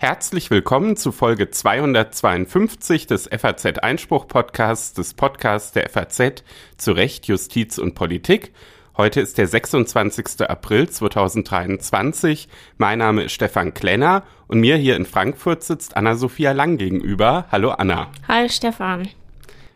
Herzlich willkommen zu Folge 252 des FAZ Einspruch Podcasts, des Podcasts der FAZ zu Recht, Justiz und Politik. Heute ist der 26. April 2023. Mein Name ist Stefan Klenner und mir hier in Frankfurt sitzt Anna-Sophia Lang gegenüber. Hallo Anna. Hi Stefan.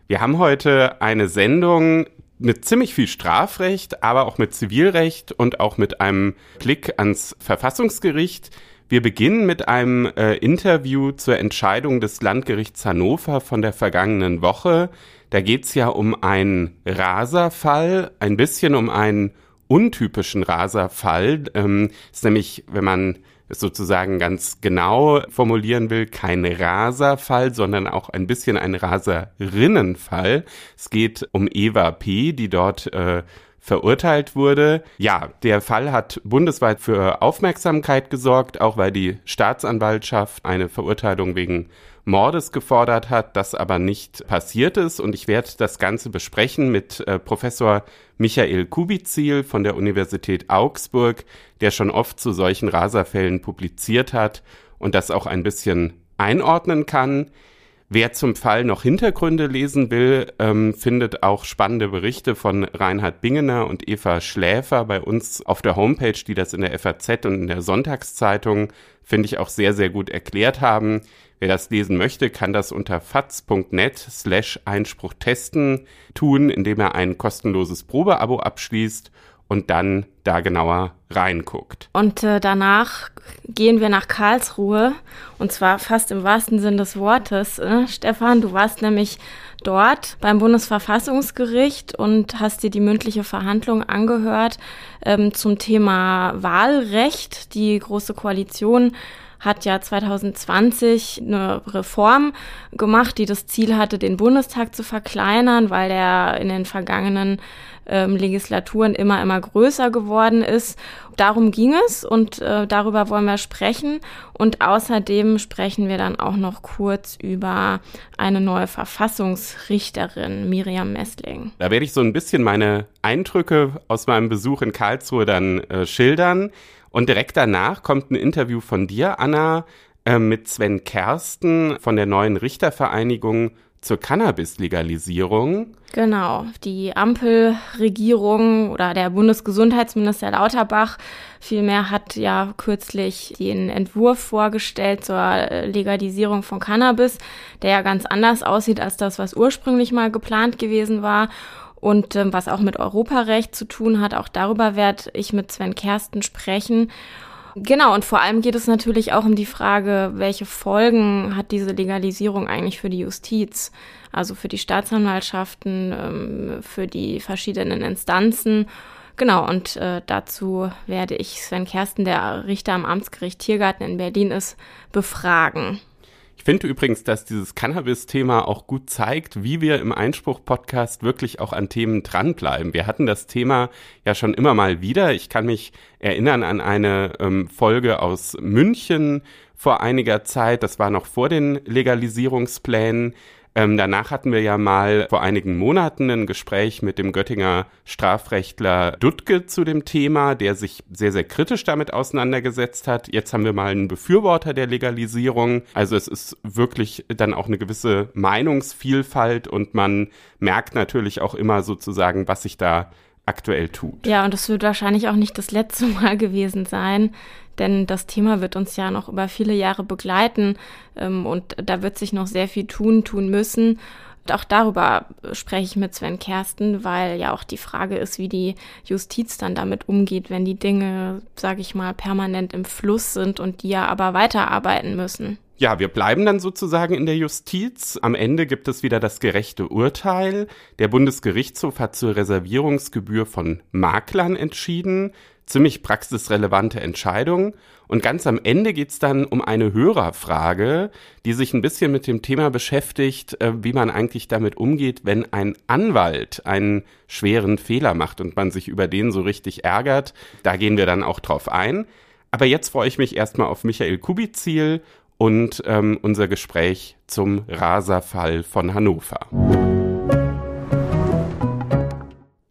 Wir haben heute eine Sendung mit ziemlich viel Strafrecht, aber auch mit Zivilrecht und auch mit einem Blick ans Verfassungsgericht. Wir beginnen mit einem äh, Interview zur Entscheidung des Landgerichts Hannover von der vergangenen Woche. Da geht es ja um einen Raserfall, ein bisschen um einen untypischen Raserfall. Ähm, ist nämlich, wenn man sozusagen ganz genau formulieren will, kein Raserfall, sondern auch ein bisschen ein Raserinnenfall. Es geht um Eva P., die dort äh, verurteilt wurde. Ja, der Fall hat bundesweit für Aufmerksamkeit gesorgt, auch weil die Staatsanwaltschaft eine Verurteilung wegen Mordes gefordert hat, das aber nicht passiert ist. Und ich werde das Ganze besprechen mit äh, Professor Michael Kubizil von der Universität Augsburg, der schon oft zu solchen Raserfällen publiziert hat und das auch ein bisschen einordnen kann. Wer zum Fall noch Hintergründe lesen will, ähm, findet auch spannende Berichte von Reinhard Bingener und Eva Schläfer bei uns auf der Homepage, die das in der FAZ und in der Sonntagszeitung, finde ich, auch sehr, sehr gut erklärt haben. Wer das lesen möchte, kann das unter faz.net slash Einspruch testen tun, indem er ein kostenloses Probeabo abschließt und dann da genauer reinguckt. Und äh, danach gehen wir nach Karlsruhe und zwar fast im wahrsten Sinn des Wortes. Äh? Stefan, du warst nämlich dort beim Bundesverfassungsgericht und hast dir die mündliche Verhandlung angehört ähm, zum Thema Wahlrecht. Die Große Koalition hat ja 2020 eine Reform gemacht, die das Ziel hatte, den Bundestag zu verkleinern, weil der in den vergangenen ähm, Legislaturen immer, immer größer geworden ist. Darum ging es und äh, darüber wollen wir sprechen. Und außerdem sprechen wir dann auch noch kurz über eine neue Verfassungsrichterin, Miriam Messling. Da werde ich so ein bisschen meine Eindrücke aus meinem Besuch in Karlsruhe dann äh, schildern. Und direkt danach kommt ein Interview von dir, Anna, äh, mit Sven Kersten von der neuen Richtervereinigung zur Cannabis-Legalisierung. Genau, die Ampelregierung oder der Bundesgesundheitsminister Lauterbach vielmehr hat ja kürzlich den Entwurf vorgestellt zur Legalisierung von Cannabis, der ja ganz anders aussieht als das, was ursprünglich mal geplant gewesen war und ähm, was auch mit Europarecht zu tun hat. Auch darüber werde ich mit Sven Kersten sprechen. Genau, und vor allem geht es natürlich auch um die Frage, welche Folgen hat diese Legalisierung eigentlich für die Justiz, also für die Staatsanwaltschaften, ähm, für die verschiedenen Instanzen. Genau, und äh, dazu werde ich Sven Kersten, der Richter am Amtsgericht Tiergarten in Berlin ist, befragen. Ich finde übrigens, dass dieses Cannabis-Thema auch gut zeigt, wie wir im Einspruch-Podcast wirklich auch an Themen dranbleiben. Wir hatten das Thema ja schon immer mal wieder. Ich kann mich erinnern an eine ähm, Folge aus München vor einiger Zeit. Das war noch vor den Legalisierungsplänen. Ähm, danach hatten wir ja mal vor einigen Monaten ein Gespräch mit dem Göttinger Strafrechtler Duttke zu dem Thema, der sich sehr, sehr kritisch damit auseinandergesetzt hat. Jetzt haben wir mal einen Befürworter der Legalisierung. Also es ist wirklich dann auch eine gewisse Meinungsvielfalt und man merkt natürlich auch immer sozusagen, was sich da aktuell tut. Ja, und es wird wahrscheinlich auch nicht das letzte Mal gewesen sein, denn das Thema wird uns ja noch über viele Jahre begleiten ähm, und da wird sich noch sehr viel tun, tun müssen. Auch darüber spreche ich mit Sven Kersten, weil ja auch die Frage ist, wie die Justiz dann damit umgeht, wenn die Dinge, sage ich mal, permanent im Fluss sind und die ja aber weiterarbeiten müssen. Ja, wir bleiben dann sozusagen in der Justiz. Am Ende gibt es wieder das gerechte Urteil. Der Bundesgerichtshof hat zur Reservierungsgebühr von Maklern entschieden ziemlich praxisrelevante Entscheidung. Und ganz am Ende geht's dann um eine Hörerfrage, die sich ein bisschen mit dem Thema beschäftigt, äh, wie man eigentlich damit umgeht, wenn ein Anwalt einen schweren Fehler macht und man sich über den so richtig ärgert. Da gehen wir dann auch drauf ein. Aber jetzt freue ich mich erstmal auf Michael Kubizil und ähm, unser Gespräch zum Raserfall von Hannover.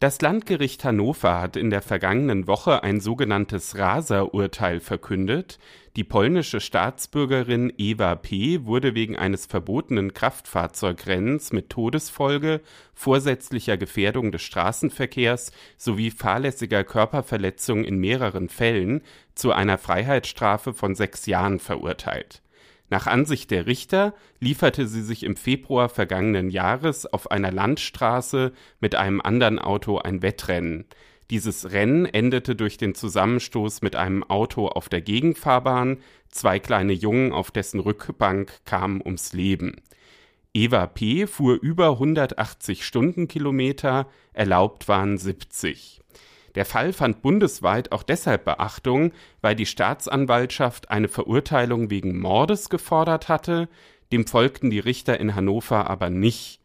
Das Landgericht Hannover hat in der vergangenen Woche ein sogenanntes Rasa-Urteil verkündet. Die polnische Staatsbürgerin Eva P. wurde wegen eines verbotenen Kraftfahrzeugrennens mit Todesfolge, vorsätzlicher Gefährdung des Straßenverkehrs sowie fahrlässiger Körperverletzung in mehreren Fällen zu einer Freiheitsstrafe von sechs Jahren verurteilt nach Ansicht der Richter lieferte sie sich im Februar vergangenen Jahres auf einer Landstraße mit einem anderen Auto ein Wettrennen. Dieses Rennen endete durch den Zusammenstoß mit einem Auto auf der Gegenfahrbahn, zwei kleine Jungen auf dessen Rückbank kamen ums Leben. Eva P. fuhr über 180 Stundenkilometer, erlaubt waren 70. Der Fall fand bundesweit auch deshalb Beachtung, weil die Staatsanwaltschaft eine Verurteilung wegen Mordes gefordert hatte, dem folgten die Richter in Hannover aber nicht.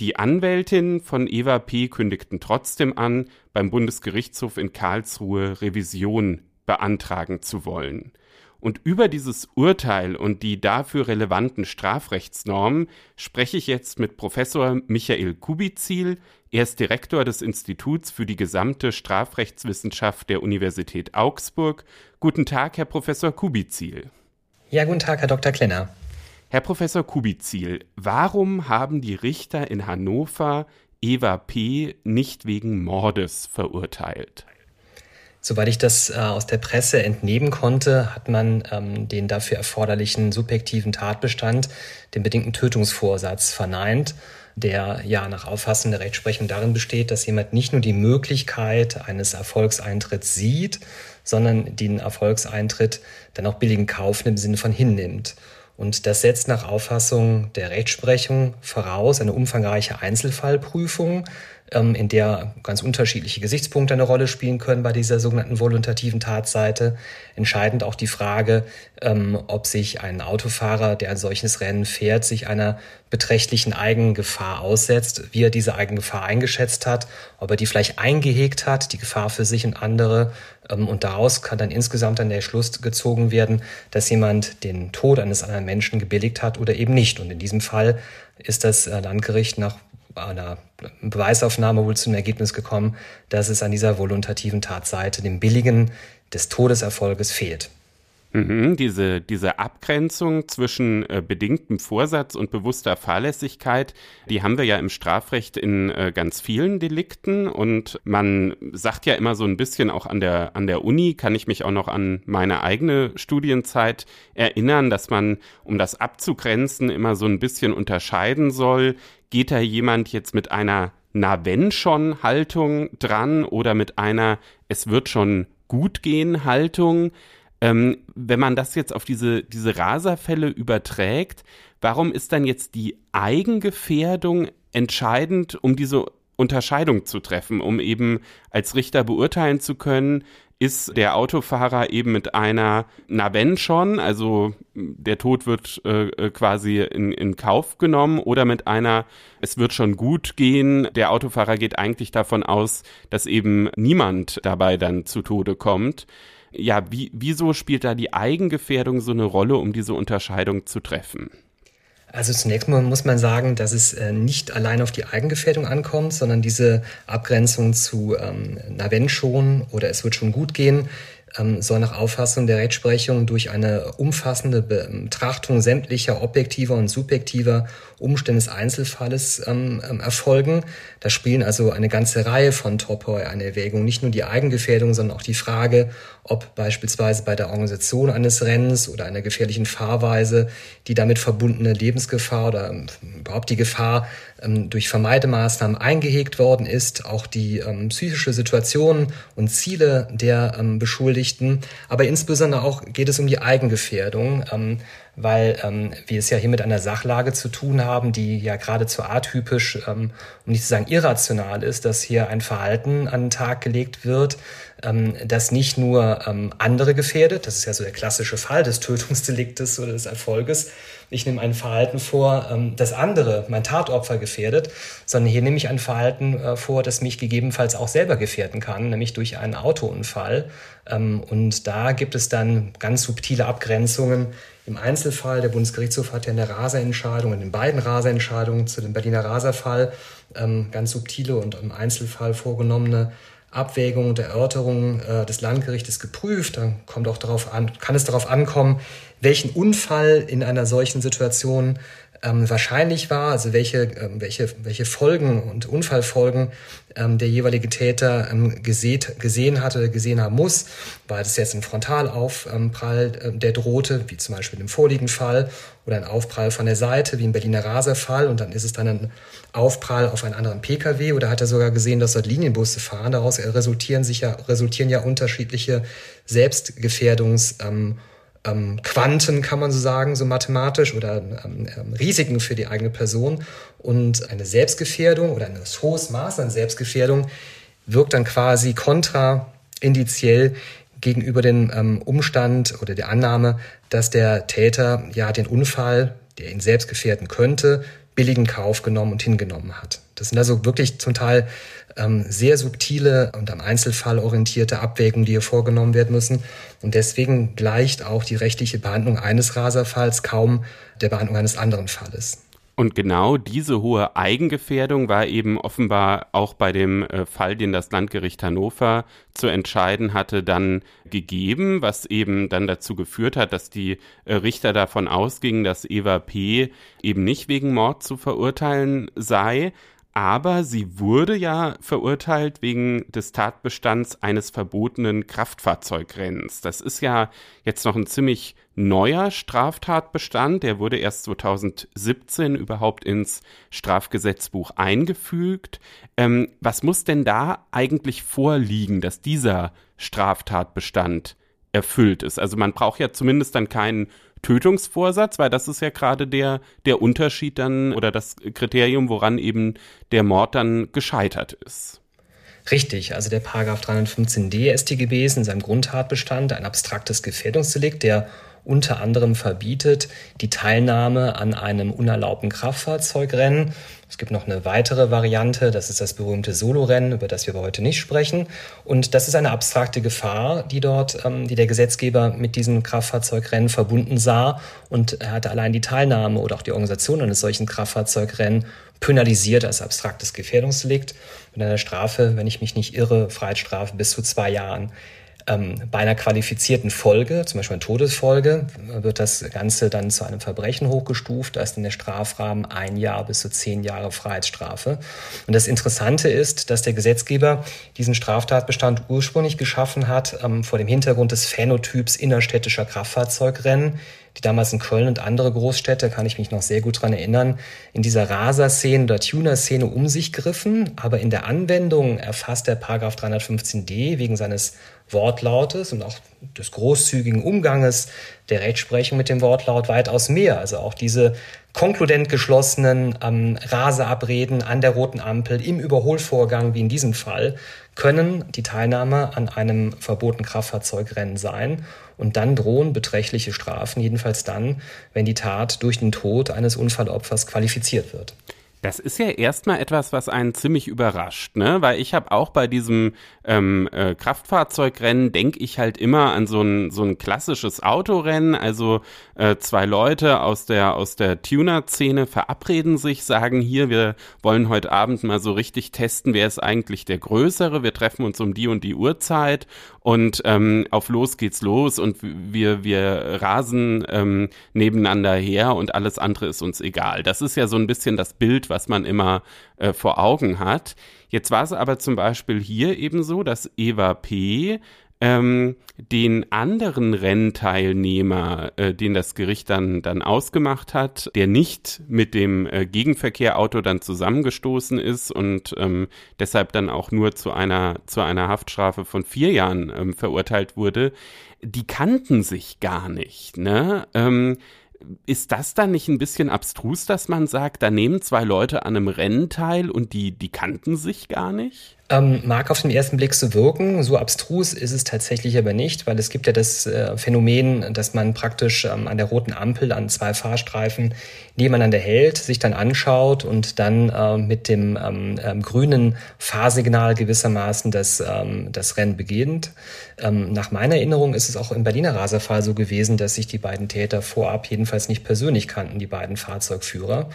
Die Anwältin von Eva P. kündigten trotzdem an, beim Bundesgerichtshof in Karlsruhe Revision beantragen zu wollen. Und über dieses Urteil und die dafür relevanten Strafrechtsnormen spreche ich jetzt mit Professor Michael Kubizil. Er ist Direktor des Instituts für die gesamte Strafrechtswissenschaft der Universität Augsburg. Guten Tag, Herr Professor Kubizil. Ja, guten Tag, Herr Dr. Klenner. Herr Professor Kubizil, warum haben die Richter in Hannover Eva P. nicht wegen Mordes verurteilt? Soweit ich das äh, aus der Presse entnehmen konnte, hat man ähm, den dafür erforderlichen subjektiven Tatbestand, den bedingten Tötungsvorsatz, verneint, der ja nach Auffassung der Rechtsprechung darin besteht, dass jemand nicht nur die Möglichkeit eines Erfolgseintritts sieht, sondern den Erfolgseintritt dann auch billigen Kauf im Sinne von hinnimmt. Und das setzt nach Auffassung der Rechtsprechung voraus eine umfangreiche Einzelfallprüfung, in der ganz unterschiedliche Gesichtspunkte eine Rolle spielen können bei dieser sogenannten voluntativen Tatseite. Entscheidend auch die Frage, ähm, ob sich ein Autofahrer, der ein solches Rennen fährt, sich einer beträchtlichen Eigengefahr aussetzt, wie er diese Eigengefahr eingeschätzt hat, ob er die vielleicht eingehegt hat, die Gefahr für sich und andere. Ähm, und daraus kann dann insgesamt dann der Schluss gezogen werden, dass jemand den Tod eines anderen Menschen gebilligt hat oder eben nicht. Und in diesem Fall ist das äh, Landgericht nach einer Beweisaufnahme wohl zum Ergebnis gekommen, dass es an dieser voluntativen Tatseite, dem Billigen des Todeserfolges fehlt. Mhm, diese, diese Abgrenzung zwischen äh, bedingtem Vorsatz und bewusster Fahrlässigkeit, die haben wir ja im Strafrecht in äh, ganz vielen Delikten und man sagt ja immer so ein bisschen auch an der, an der Uni, kann ich mich auch noch an meine eigene Studienzeit erinnern, dass man, um das abzugrenzen, immer so ein bisschen unterscheiden soll, geht da jemand jetzt mit einer na wenn schon Haltung dran oder mit einer es wird schon gut gehen Haltung. Ähm, wenn man das jetzt auf diese, diese Raserfälle überträgt, warum ist dann jetzt die Eigengefährdung entscheidend, um diese Unterscheidung zu treffen, um eben als Richter beurteilen zu können, ist der Autofahrer eben mit einer, na wenn schon, also der Tod wird äh, quasi in, in Kauf genommen oder mit einer, es wird schon gut gehen, der Autofahrer geht eigentlich davon aus, dass eben niemand dabei dann zu Tode kommt ja, wie, wieso spielt da die Eigengefährdung so eine Rolle, um diese Unterscheidung zu treffen? Also zunächst mal muss man sagen, dass es äh, nicht allein auf die Eigengefährdung ankommt, sondern diese Abgrenzung zu ähm, na wenn schon oder es wird schon gut gehen, ähm, soll nach Auffassung der Rechtsprechung durch eine umfassende Betrachtung sämtlicher objektiver und subjektiver Umstände des Einzelfalles ähm, ähm, erfolgen. Da spielen also eine ganze Reihe von Topoi eine Erwägung, nicht nur die Eigengefährdung, sondern auch die Frage, ob beispielsweise bei der Organisation eines Rennens oder einer gefährlichen Fahrweise die damit verbundene Lebensgefahr oder ähm, überhaupt die Gefahr ähm, durch Vermeidemaßnahmen eingehegt worden ist, auch die ähm, psychische Situation und Ziele der ähm, Beschuldigten, aber insbesondere auch geht es um die Eigengefährdung. Weil ähm, wir es ja hier mit einer Sachlage zu tun haben, die ja geradezu atypisch, ähm, um nicht zu sagen irrational ist, dass hier ein Verhalten an den Tag gelegt wird, ähm, das nicht nur ähm, andere gefährdet, das ist ja so der klassische Fall des Tötungsdeliktes oder des Erfolges, ich nehme ein Verhalten vor, ähm, das andere, mein Tatopfer gefährdet, sondern hier nehme ich ein Verhalten äh, vor, das mich gegebenenfalls auch selber gefährden kann, nämlich durch einen Autounfall. Ähm, und da gibt es dann ganz subtile Abgrenzungen Im Einzelfall, der Bundesgerichtshof hat ja in der Raserentscheidung, in den beiden Raserentscheidungen zu dem Berliner Raserfall ähm, ganz subtile und im Einzelfall vorgenommene Abwägung und Erörterung äh, des Landgerichtes geprüft. Dann kommt auch darauf an, kann es darauf ankommen, welchen Unfall in einer solchen Situation ähm, wahrscheinlich war, also welche, ähm, welche, welche Folgen und Unfallfolgen ähm, der jeweilige Täter ähm, geseht, gesehen hatte, gesehen haben muss. War das jetzt ein Frontalaufprall, äh, der drohte, wie zum Beispiel im vorliegenden Fall, oder ein Aufprall von der Seite, wie im Berliner Raserfall, und dann ist es dann ein Aufprall auf einen anderen Pkw, oder hat er sogar gesehen, dass dort Linienbusse fahren. Daraus resultieren, sich ja, resultieren ja unterschiedliche Selbstgefährdungs- ähm, ähm, Quanten, kann man so sagen, so mathematisch oder ähm, ähm, Risiken für die eigene Person. Und eine Selbstgefährdung oder ein hohes Maß an Selbstgefährdung wirkt dann quasi kontraindiziell gegenüber dem ähm, Umstand oder der Annahme, dass der Täter ja den Unfall, der ihn selbst gefährden könnte, billigen Kauf genommen und hingenommen hat. Das sind also wirklich zum Teil ähm, sehr subtile und am Einzelfall orientierte Abwägungen, die hier vorgenommen werden müssen. Und deswegen gleicht auch die rechtliche Behandlung eines Raserfalls kaum der Behandlung eines anderen Falles. Und genau diese hohe Eigengefährdung war eben offenbar auch bei dem äh, Fall, den das Landgericht Hannover zu entscheiden hatte, dann gegeben, was eben dann dazu geführt hat, dass die äh, Richter davon ausgingen, dass Eva P. eben nicht wegen Mord zu verurteilen sei, aber sie wurde ja verurteilt wegen des Tatbestands eines verbotenen Kraftfahrzeugrennens. Das ist ja jetzt noch ein ziemlich neuer Straftatbestand. Der wurde erst 2017 überhaupt ins Strafgesetzbuch eingefügt. Ähm, was muss denn da eigentlich vorliegen, dass dieser Straftatbestand erfüllt ist? Also man braucht ja zumindest dann keinen Tötungsvorsatz, weil das ist ja gerade der, der Unterschied dann oder das Kriterium, woran eben der Mord dann gescheitert ist. Richtig, also der Paragraph 315d StGB ist in seinem Grundtatbestand ein abstraktes Gefährdungsdelikt, der unter anderem verbietet die Teilnahme an einem unerlaubten Kraftfahrzeugrennen. Es gibt noch eine weitere Variante, das ist das berühmte Solorennen, über das wir heute nicht sprechen. Und das ist eine abstrakte Gefahr, die dort, ähm, die der Gesetzgeber mit diesem Kraftfahrzeugrennen verbunden sah. Und er hatte allein die Teilnahme oder auch die Organisation eines solchen Kraftfahrzeugrennen penalisiert als abstraktes Gefährdungsdelikt mit einer Strafe, wenn ich mich nicht irre, Freiheitsstrafe bis zu zwei Jahren ähm, bei einer qualifizierten Folge, zum Beispiel einer Todesfolge, wird das Ganze dann zu einem Verbrechen hochgestuft. Da ist dann der Strafrahmen ein Jahr bis zu zehn Jahre Freiheitsstrafe. Und das Interessante ist, dass der Gesetzgeber diesen Straftatbestand ursprünglich geschaffen hat ähm, vor dem Hintergrund des Phänotyps innerstädtischer Kraftfahrzeugrennen, die damals in Köln und andere Großstädte, kann ich mich noch sehr gut dran erinnern, in dieser Raser-Szene oder Tuner-Szene um sich griffen. Aber in der Anwendung erfasst der Paragraph 315d wegen seines Wortlautes und auch des großzügigen Umganges der Rechtsprechung mit dem Wortlaut weitaus mehr. Also auch diese konkludent geschlossenen ähm, Raseabreden an der roten Ampel im Überholvorgang wie in diesem Fall können die Teilnahme an einem verbotenen Kraftfahrzeugrennen sein. Und dann drohen beträchtliche Strafen, jedenfalls dann, wenn die Tat durch den Tod eines Unfallopfers qualifiziert wird. Das ist ja erstmal etwas, was einen ziemlich überrascht, ne? Weil ich habe auch bei diesem ähm, äh, Kraftfahrzeugrennen denke ich halt immer an so ein so ein klassisches Autorennen. Also äh, zwei Leute aus der aus der Tuner-Szene verabreden sich, sagen hier, wir wollen heute Abend mal so richtig testen, wer ist eigentlich der Größere. Wir treffen uns um die und die Uhrzeit und ähm, auf los geht's los und wir wir rasen ähm, nebeneinander her und alles andere ist uns egal. Das ist ja so ein bisschen das Bild was man immer äh, vor Augen hat. Jetzt war es aber zum Beispiel hier eben so, dass Eva P. Ähm, den anderen Rennteilnehmer, äh, den das Gericht dann, dann ausgemacht hat, der nicht mit dem äh, Gegenverkehrauto dann zusammengestoßen ist und ähm, deshalb dann auch nur zu einer, zu einer Haftstrafe von vier Jahren ähm, verurteilt wurde, die kannten sich gar nicht. Ne? Ähm, ist das dann nicht ein bisschen abstrus, dass man sagt, da nehmen zwei Leute an einem Rennen teil und die, die kannten sich gar nicht? Ähm, mag auf den ersten Blick so wirken, so abstrus ist es tatsächlich aber nicht, weil es gibt ja das äh, Phänomen, dass man praktisch ähm, an der roten Ampel an zwei Fahrstreifen nebeneinander hält, sich dann anschaut und dann äh, mit dem ähm, ähm, grünen Fahrsignal gewissermaßen das, ähm, das Rennen beginnt. Ähm, nach meiner Erinnerung ist es auch im Berliner Raserfall so gewesen, dass sich die beiden Täter vorab jedenfalls nicht persönlich kannten, die beiden Fahrzeugführer.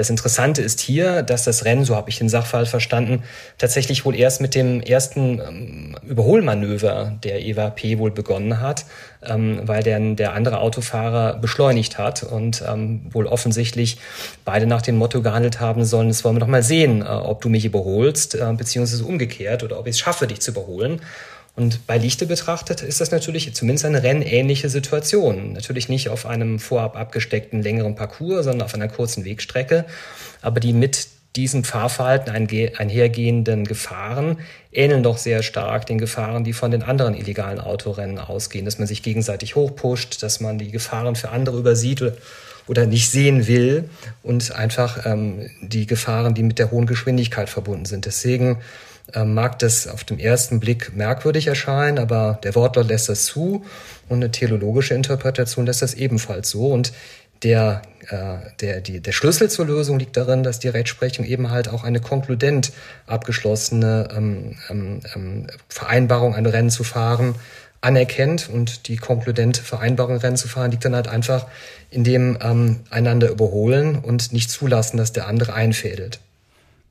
Das Interessante ist hier, dass das Rennen, so habe ich den Sachverhalt verstanden, tatsächlich wohl erst mit dem ersten ähm, Überholmanöver der EWP wohl begonnen hat, ähm, weil der, der andere Autofahrer beschleunigt hat und ähm, wohl offensichtlich beide nach dem Motto gehandelt haben sollen, das wollen wir doch mal sehen, äh, ob du mich überholst, äh, beziehungsweise umgekehrt oder ob ich es schaffe, dich zu überholen. Und bei Lichte betrachtet ist das natürlich zumindest eine rennähnliche Situation. Natürlich nicht auf einem vorab abgesteckten längeren Parcours, sondern auf einer kurzen Wegstrecke, aber die mit diesem Fahrverhalten einhergehenden Gefahren ähneln doch sehr stark den Gefahren, die von den anderen illegalen Autorennen ausgehen, dass man sich gegenseitig hochpusht, dass man die Gefahren für andere übersieht oder nicht sehen will und einfach ähm, die Gefahren, die mit der hohen Geschwindigkeit verbunden sind. Deswegen mag das auf den ersten Blick merkwürdig erscheinen, aber der Wortlaut lässt das zu und eine theologische Interpretation lässt das ebenfalls so. Und der, äh, der, die, der Schlüssel zur Lösung liegt darin, dass die Rechtsprechung eben halt auch eine konkludent abgeschlossene ähm, ähm, ähm Vereinbarung, ein Rennen zu fahren, anerkennt. Und die konkludente Vereinbarung, ein Rennen zu fahren, liegt dann halt einfach in dem ähm, einander überholen und nicht zulassen, dass der andere einfädelt.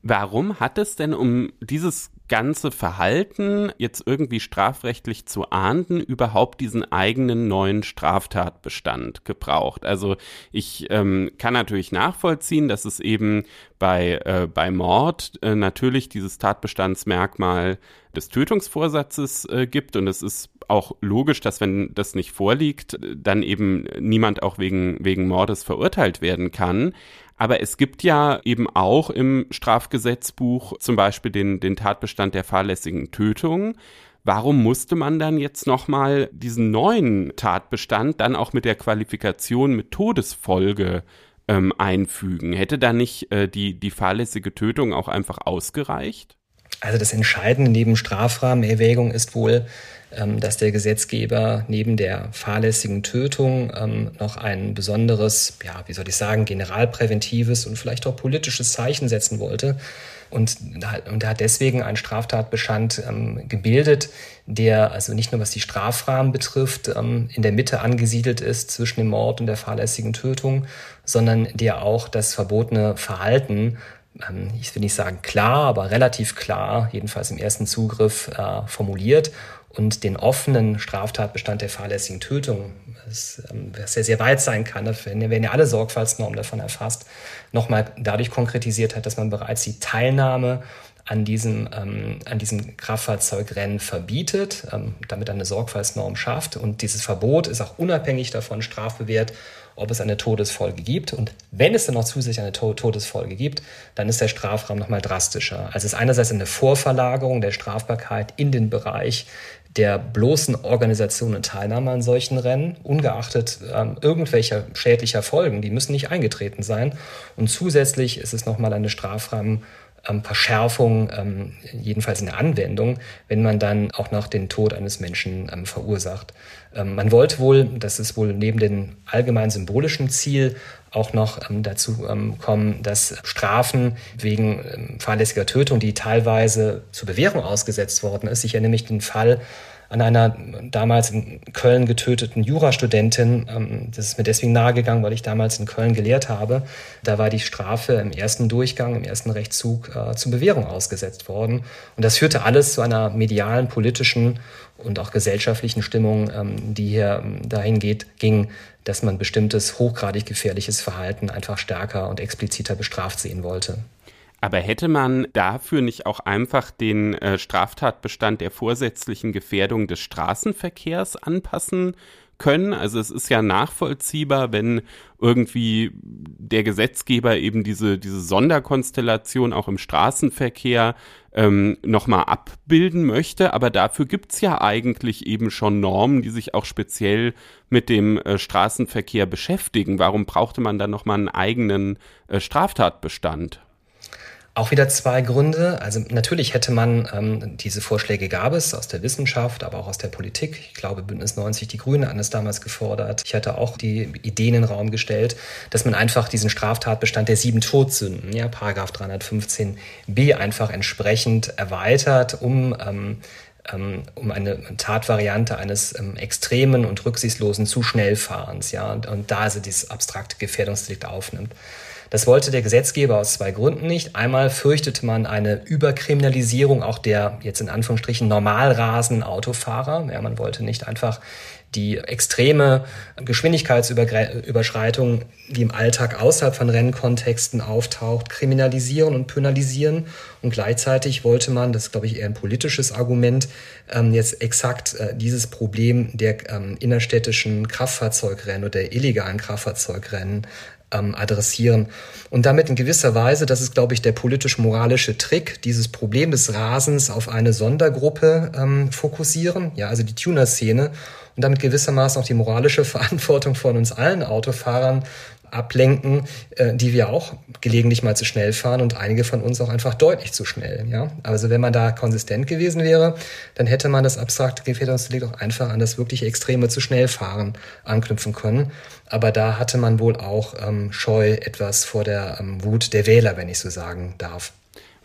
Warum hat es denn, um dieses ganze Verhalten jetzt irgendwie strafrechtlich zu ahnden, überhaupt diesen eigenen neuen Straftatbestand gebraucht? Also ich ähm, kann natürlich nachvollziehen, dass es eben bei, äh, bei Mord äh, natürlich dieses Tatbestandsmerkmal des Tötungsvorsatzes äh, gibt und es ist auch logisch, dass wenn das nicht vorliegt, dann eben niemand auch wegen, wegen Mordes verurteilt werden kann. Aber es gibt ja eben auch im Strafgesetzbuch zum Beispiel den, den Tatbestand der fahrlässigen Tötung. Warum musste man dann jetzt nochmal diesen neuen Tatbestand dann auch mit der Qualifikation mit Todesfolge ähm, einfügen? Hätte da nicht äh, die, die fahrlässige Tötung auch einfach ausgereicht? Also das Entscheidende neben Strafrahmenerwägung ist wohl, ähm, dass der Gesetzgeber neben der fahrlässigen Tötung ähm, noch ein besonderes, ja, wie soll ich sagen, generalpräventives und vielleicht auch politisches Zeichen setzen wollte. Und, und er hat deswegen einen Straftatbestand ähm, gebildet, der also nicht nur was die Strafrahmen betrifft, ähm, in der Mitte angesiedelt ist zwischen dem Mord und der fahrlässigen Tötung, sondern der auch das verbotene Verhalten ich will nicht sagen klar, aber relativ klar, jedenfalls im ersten Zugriff äh, formuliert und den offenen Straftatbestand der fahrlässigen Tötung, was, ähm, was ja sehr weit sein kann, da werden ja alle Sorgfaltsnormen davon erfasst, nochmal dadurch konkretisiert hat, dass man bereits die Teilnahme an diesem, ähm, an diesem Kraftfahrzeugrennen verbietet, ähm, damit eine Sorgfaltsnorm schafft. Und dieses Verbot ist auch unabhängig davon strafbewehrt, ob es eine Todesfolge gibt. Und wenn es dann noch zusätzlich eine Todesfolge gibt, dann ist der Strafrahmen nochmal drastischer. Also es ist einerseits eine Vorverlagerung der Strafbarkeit in den Bereich der bloßen Organisation und Teilnahme an solchen Rennen, ungeachtet ähm, irgendwelcher schädlicher Folgen, die müssen nicht eingetreten sein. Und zusätzlich ist es nochmal eine Strafrahmen ähm, Verschärfung, ähm, jedenfalls in der Anwendung, wenn man dann auch noch den Tod eines Menschen ähm, verursacht. Ähm, man wollte wohl, das ist wohl neben dem allgemein symbolischen Ziel, auch noch ähm, dazu ähm, kommen, dass Strafen wegen fahrlässiger Tötung, die teilweise zur Bewährung ausgesetzt worden ist, ich erinnere mich den Fall an einer damals in Köln getöteten Jurastudentin. Das ist mir deswegen nahegegangen, weil ich damals in Köln gelehrt habe. Da war die Strafe im ersten Durchgang, im ersten Rechtszug äh, zur Bewährung ausgesetzt worden. Und das führte alles zu einer medialen, politischen und auch gesellschaftlichen Stimmung, ähm, die hier ähm, dahin geht, ging, dass man bestimmtes hochgradig gefährliches Verhalten einfach stärker und expliziter bestraft sehen wollte. Aber hätte man dafür nicht auch einfach den äh, Straftatbestand der vorsätzlichen Gefährdung des Straßenverkehrs anpassen können? Also es ist ja nachvollziehbar, wenn irgendwie der Gesetzgeber eben diese, diese Sonderkonstellation auch im Straßenverkehr ähm, nochmal abbilden möchte. Aber dafür gibt's ja eigentlich eben schon Normen, die sich auch speziell mit dem äh, Straßenverkehr beschäftigen. Warum brauchte man dann nochmal einen eigenen äh, Straftatbestand? Auch wieder zwei Gründe. Also natürlich hätte man, ähm, diese Vorschläge gab es aus der Wissenschaft, aber auch aus der Politik. Ich glaube, Bündnis 90, die Grünen hatten es damals gefordert. Ich hatte auch die Ideen in den Raum gestellt, dass man einfach diesen Straftatbestand der sieben Todsünden, ja, Paragraph 315b einfach entsprechend erweitert, um ähm, ähm, um eine Tatvariante eines ähm, extremen und rücksichtslosen zu Schnellfahrens, ja, und, und da also dieses abstrakte Gefährdungsdelikt aufnimmt. Das wollte der Gesetzgeber aus zwei Gründen nicht. Einmal fürchtete man eine Überkriminalisierung auch der jetzt in Anführungsstrichen normal rasenden Autofahrer. Ja, man wollte nicht einfach die extreme Geschwindigkeitsüberschreitung, die im Alltag außerhalb von Rennkontexten auftaucht, kriminalisieren und penalisieren. Und gleichzeitig wollte man, das ist glaube ich eher ein politisches Argument, ähm, jetzt exakt äh, dieses Problem der ähm, innerstädtischen Kraftfahrzeugrennen oder der illegalen Kraftfahrzeugrennen ähm, adressieren. Und damit in gewisser Weise, das ist, glaube ich, der politisch-moralische Trick, dieses Problem des Rasens auf eine Sondergruppe ähm, fokussieren, ja, also die Tuner-Szene, und damit gewissermaßen auch die moralische Verantwortung von uns allen Autofahrern ablenken, äh, die wir auch gelegentlich mal zu schnell fahren und einige von uns auch einfach deutlich zu schnell. Ja? Also wenn man da konsistent gewesen wäre, dann hätte man das abstrakte Gefährdungsdelikt auch einfach an das wirkliche Extreme zu schnell fahren anknüpfen können. Aber da hatte man wohl auch ähm, Scheu etwas vor der ähm, Wut der Wähler, wenn ich so sagen darf.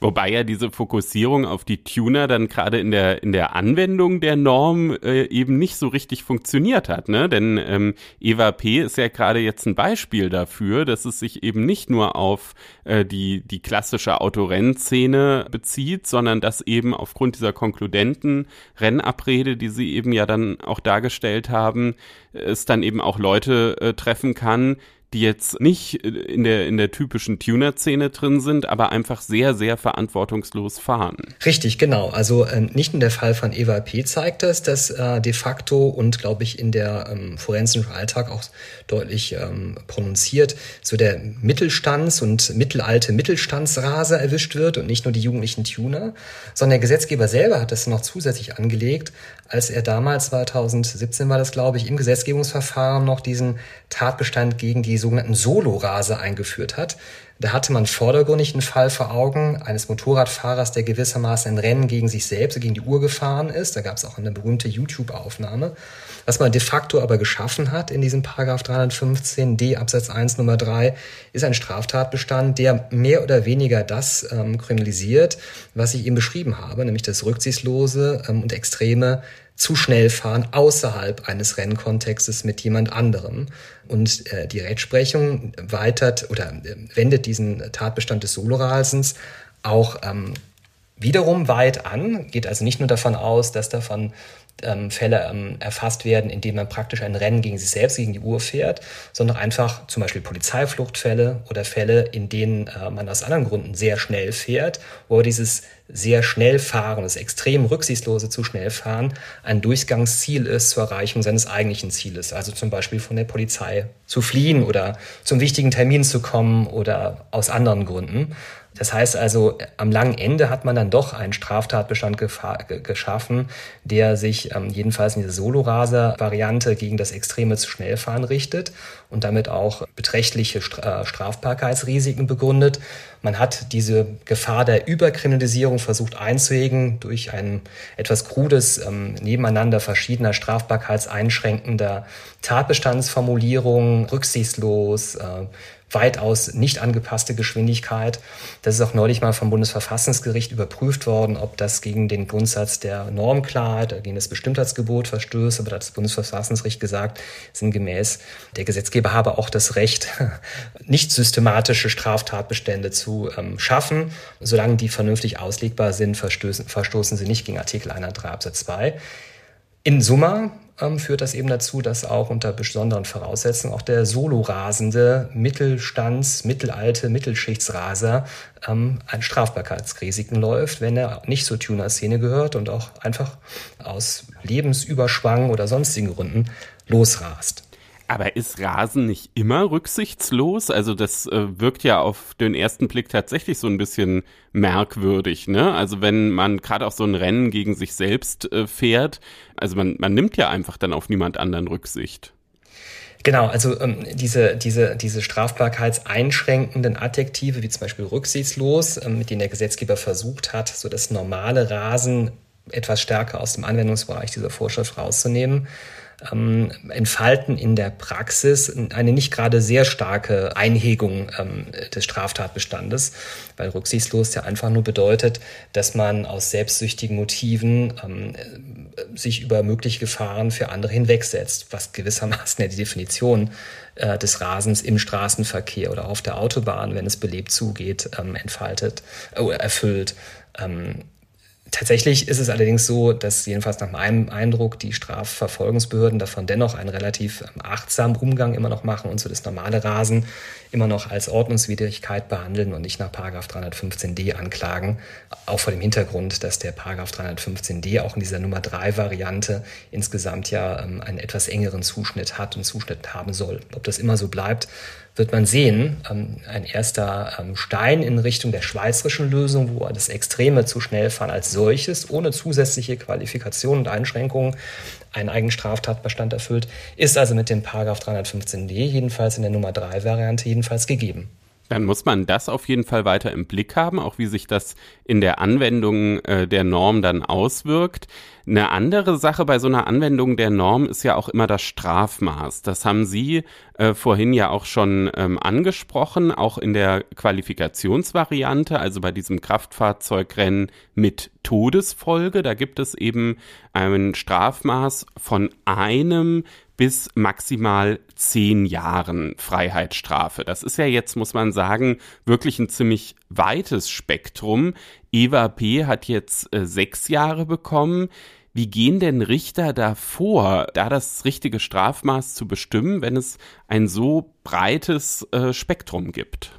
Wobei ja diese Fokussierung auf die Tuner dann gerade in der, in der Anwendung der Norm äh, eben nicht so richtig funktioniert hat, ne? Denn ähm, Eva P. ist ja gerade jetzt ein Beispiel dafür, dass es sich eben nicht nur auf äh, die, die klassische Autorennszene bezieht, sondern dass eben aufgrund dieser konkludenten Rennabrede, die sie eben ja dann auch dargestellt haben, es dann eben auch Leute äh, treffen kann, die jetzt nicht in der, in der typischen Tuner-Szene drin sind, aber einfach sehr, sehr verantwortungslos fahren. Richtig, genau. Also äh, nicht nur der Fall von Eva P. zeigt das, dass äh, de facto und glaube ich in der ähm, forensischen Alltag auch deutlich ähm, prononziert, so der Mittelstands- und mittelalte Mittelstandsraser erwischt wird und nicht nur die jugendlichen Tuner, sondern der Gesetzgeber selber hat das noch zusätzlich angelegt, als er damals 2017 war das, glaube ich, im Gesetzgebungsverfahren noch diesen Tatbestand gegen die sogenannten Solo-Raser eingeführt hat. Da hatte man vordergründig einen Fall vor Augen eines Motorradfahrers, der gewissermaßen ein Rennen gegen sich selbst, gegen die Uhr gefahren ist. Da gab es auch eine berühmte YouTube-Aufnahme. Was man de facto aber geschaffen hat in diesem Paragraph 315d Absatz 1 Nummer 3 ist ein Straftatbestand, der mehr oder weniger das ähm, kriminalisiert, was ich eben beschrieben habe, nämlich das rücksichtslose ähm, und extreme zu schnell fahren außerhalb eines Rennkontextes mit jemand anderem. Und äh, die Rechtsprechung weitert oder äh, wendet diesen Tatbestand des Solorasens auch ähm, wiederum weit an, geht also nicht nur davon aus, dass davon ähm, Fälle ähm, erfasst werden, indem man praktisch ein Rennen gegen sich selbst, gegen die Uhr fährt, sondern einfach zum Beispiel Polizeifluchtfälle oder Fälle, in denen äh, man aus anderen Gründen sehr schnell fährt, wo dieses sehr schnell fahren, das extrem rücksichtslose zu schnell fahren, ein Durchgangsziel ist zur Erreichung seines eigentlichen Zieles, also zum Beispiel von der Polizei zu fliehen oder zum wichtigen Termin zu kommen oder aus anderen Gründen. Das heißt also, am langen Ende hat man dann doch einen Straftatbestand geschaffen, der sich ähm, jedenfalls in dieser Solo-Raser-Variante gegen das extreme zu Schnellfahren richtet und damit auch beträchtliche äh, Strafbarkeitsrisiken begründet. Man hat diese Gefahr der Überkriminalisierung versucht einzuhegen durch ein etwas krudes ähm, Nebeneinander verschiedener strafbarkeitseinschränkender Tatbestandsformulierungen, rücksichtslos, äh, weitaus nicht angepasste Geschwindigkeit. Das ist auch neulich mal vom Bundesverfassungsgericht überprüft worden, ob das gegen den Grundsatz der Normklarheit, gegen das Bestimmtheitsgebot verstößt. Aber da hat das Bundesverfassungsgericht gesagt, sinngemäß, der Gesetzgeber habe auch das Recht, nicht systematische Straftatbestände zu ähm, schaffen. Solange die vernünftig auslegbar sind, verstoßen, verstoßen sie nicht gegen Artikel 103 Absatz 2. In Summe ähm, führt das eben dazu, dass auch unter besonderen Voraussetzungen auch der Solorasende Mittelstands-, mittelalte Mittelschichtsraser ähm, an Strafbarkeitsrisiken läuft, wenn er nicht zur Tuner-Szene gehört und auch einfach aus Lebensüberschwang oder sonstigen Gründen losrast. Aber ist Rasen nicht immer rücksichtslos? Also das äh, wirkt ja auf den ersten Blick tatsächlich so ein bisschen merkwürdig, ne? Also wenn man gerade auch so ein Rennen gegen sich selbst äh, fährt, also man, man nimmt ja einfach dann auf niemand anderen Rücksicht. Genau, also ähm, diese, diese, diese strafbarkeitseinschränkenden Adjektive, wie zum Beispiel rücksichtslos, ähm, mit denen der Gesetzgeber versucht hat, so das normale Rasen etwas stärker aus dem Anwendungsbereich dieser Vorschrift rauszunehmen, ähm, entfalten in der Praxis eine nicht gerade sehr starke Einhegung ähm, des Straftatbestandes, weil rücksichtslos ja einfach nur bedeutet, dass man aus selbstsüchtigen Motiven ähm, sich über mögliche Gefahren für andere hinwegsetzt, was gewissermaßen ja die Definition äh, des Rasens im Straßenverkehr oder auf der Autobahn, wenn es belebt zugeht, ähm, entfaltet, äh, erfüllt. Ähm, Tatsächlich ist es allerdings so, dass jedenfalls nach meinem Eindruck die Strafverfolgungsbehörden davon dennoch einen relativ ähm, achtsamen Umgang immer noch machen und so das normale Rasen immer noch als Ordnungswidrigkeit behandeln und nicht nach 315d anklagen. Auch vor dem Hintergrund, dass der 315d auch in dieser Nummer 3 Variante insgesamt ja ähm, einen etwas engeren Zuschnitt hat und Zuschnitt haben soll. Ob das immer so bleibt, wird man sehen, ähm, ein erster ähm, Stein in Richtung der schweizerischen Lösung, wo das Extreme zu schnell fahren als solches, ohne zusätzliche Qualifikation und Einschränkungen, einen eigenen Straftatbestand erfüllt, ist also mit dem Paragraph 315d jedenfalls in der Nummer 3 Variante jedenfalls gegeben. Dann muss man das auf jeden Fall weiter im Blick haben, auch wie sich das in der Anwendung äh, der Norm dann auswirkt. Eine andere Sache bei so einer Anwendung der Norm ist ja auch immer das Strafmaß. Das haben Sie äh, vorhin ja auch schon ähm, angesprochen, auch in der Qualifikationsvariante, also bei diesem Kraftfahrzeugrennen mit Todesfolge. Da gibt es eben ein Strafmaß von einem bis maximal zehn Jahren Freiheitsstrafe. Das ist ja jetzt, muss man sagen, wirklich ein ziemlich weites Spektrum. Eva P. hat jetzt äh, sechs Jahre bekommen. Wie gehen denn Richter da vor, da das richtige Strafmaß zu bestimmen, wenn es ein so breites äh, Spektrum gibt?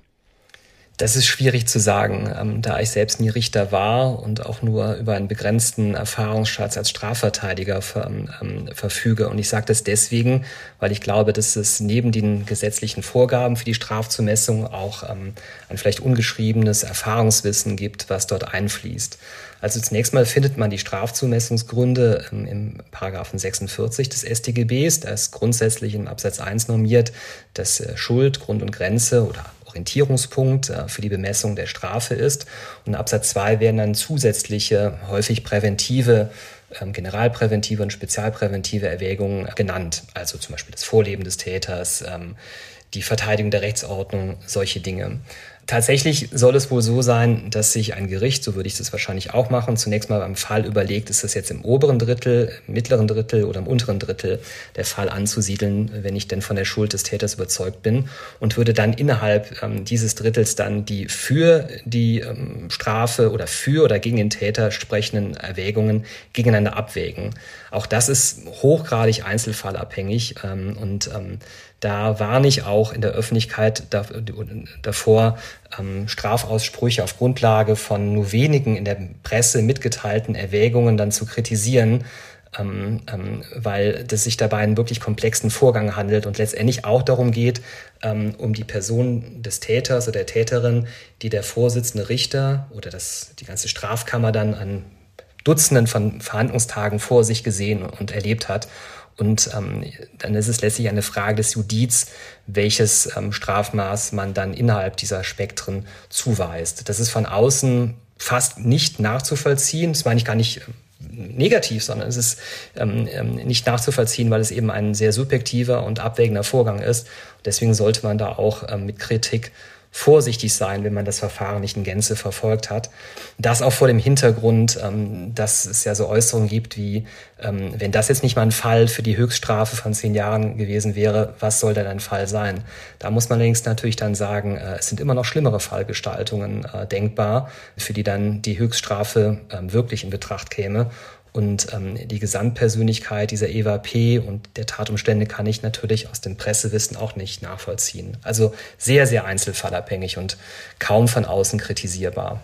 Das ist schwierig zu sagen, ähm, da ich selbst nie Richter war und auch nur über einen begrenzten Erfahrungsschatz als Strafverteidiger ver, ähm, verfüge. Und ich sage das deswegen, weil ich glaube, dass es neben den gesetzlichen Vorgaben für die Strafzumessung auch ähm, ein vielleicht ungeschriebenes Erfahrungswissen gibt, was dort einfließt. Also zunächst mal findet man die Strafzumessungsgründe ähm, im Paragraphen 46 des StGBs. Da ist grundsätzlich im Absatz 1 normiert, dass äh, Schuld, Grund und Grenze oder Orientierungspunkt äh, für die Bemessung der Strafe ist. Und in Absatz 2 werden dann zusätzliche, häufig präventive ähm, generalpräventive und spezialpräventive Erwägungen genannt. Also zum Beispiel das Vorleben des Täters, ähm, die Verteidigung der Rechtsordnung, solche Dinge. Tatsächlich soll es wohl so sein, dass sich ein Gericht, so würde ich das wahrscheinlich auch machen, zunächst mal beim Fall überlegt, ist das jetzt im oberen Drittel, im mittleren Drittel oder im unteren Drittel der Fall anzusiedeln, wenn ich denn von der Schuld des Täters überzeugt bin und würde dann innerhalb ähm, dieses Drittels dann die für die ähm, Strafe oder für oder gegen den Täter sprechenden Erwägungen gegeneinander abwägen. Auch das ist hochgradig einzelfallabhängig ähm, und ähm, da warne ich auch in der Öffentlichkeit davor, ähm, Strafaussprüche auf Grundlage von nur wenigen in der Presse mitgeteilten Erwägungen dann zu kritisieren, ähm, ähm, weil das sich dabei einen wirklich komplexen Vorgang handelt und letztendlich auch darum geht, ähm, um die Person des Täters oder der Täterin, die der Vorsitzende Richter oder das, die ganze Strafkammer dann an Dutzenden von Verhandlungstagen vor sich gesehen und erlebt hat. Und ähm, dann ist es letztlich eine Frage des Judiz, welches ähm, Strafmaß man dann innerhalb dieser Spektren zuweist. Das ist von außen fast nicht nachzuvollziehen. Das meine ich gar nicht ähm, negativ, sondern es ist ähm, ähm, nicht nachzuvollziehen, weil es eben ein sehr subjektiver und abwägender Vorgang ist. Deswegen sollte man da auch ähm, mit Kritik vorsichtig sein, wenn man das Verfahren nicht in Gänze verfolgt hat. Das auch vor dem Hintergrund, ähm, dass es ja so Äußerungen gibt wie, ähm, wenn das jetzt nicht mal ein Fall für die Höchststrafe von zehn Jahren gewesen wäre, was soll denn ein Fall sein? Da muss man längst natürlich dann sagen, äh, es sind immer noch schlimmere Fallgestaltungen äh, denkbar, für die dann die Höchststrafe äh, wirklich in Betracht käme. Und ähm, die Gesamtpersönlichkeit dieser Eva P. und der Tatumstände kann ich natürlich aus dem Pressewissen auch nicht nachvollziehen. Also sehr, sehr einzelfallabhängig und kaum von außen kritisierbar.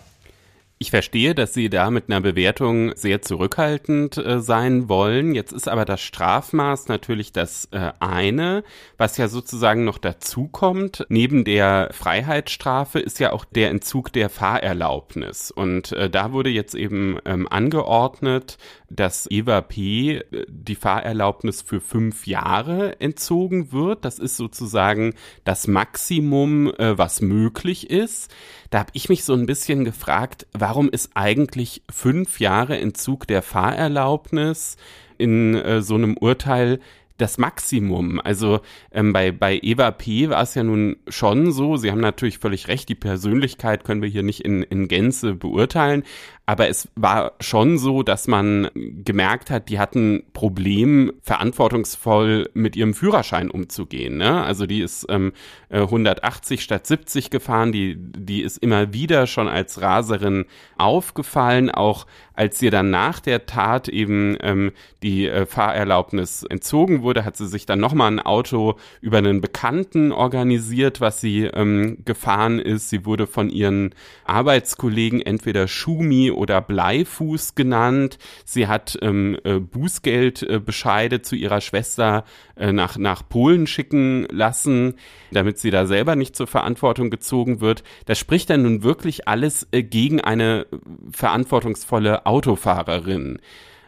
Ich verstehe, dass Sie da mit einer Bewertung sehr zurückhaltend äh, sein wollen. Jetzt ist aber das Strafmaß natürlich das äh, eine, was ja sozusagen noch dazukommt. Neben der Freiheitsstrafe ist ja auch der Entzug der Fahrerlaubnis. Und äh, da wurde jetzt eben ähm, angeordnet, dass Eva P. Äh, die Fahrerlaubnis für fünf Jahre entzogen wird. Das ist sozusagen das Maximum, äh, was möglich ist. Da habe ich mich so ein bisschen gefragt, warum ist eigentlich fünf Jahre Entzug der Fahrerlaubnis in äh, so einem Urteil das Maximum. Also ähm, bei, bei Eva P. war es ja nun schon so, Sie haben natürlich völlig recht, die Persönlichkeit können wir hier nicht in, in Gänze beurteilen, aber es war schon so, dass man gemerkt hat, die hatten Problem, verantwortungsvoll mit ihrem Führerschein umzugehen. Ne? Also die ist ähm, 180 äh, statt 70 gefahren, die, die ist immer wieder schon als Raserin aufgefallen, auch als ihr dann nach der Tat eben ähm, die äh, Fahrerlaubnis entzogen wurde, hat sie sich dann nochmal ein Auto über einen Bekannten organisiert, was sie ähm, gefahren ist. Sie wurde von ihren Arbeitskollegen entweder Schumi oder Bleifuß genannt. Sie hat ähm, äh, Bußgeldbescheide äh, zu ihrer Schwester äh, nach, nach Polen schicken lassen, damit sie da selber nicht zur Verantwortung gezogen wird. Das spricht dann nun wirklich alles äh, gegen eine verantwortungsvolle Autofahrerin.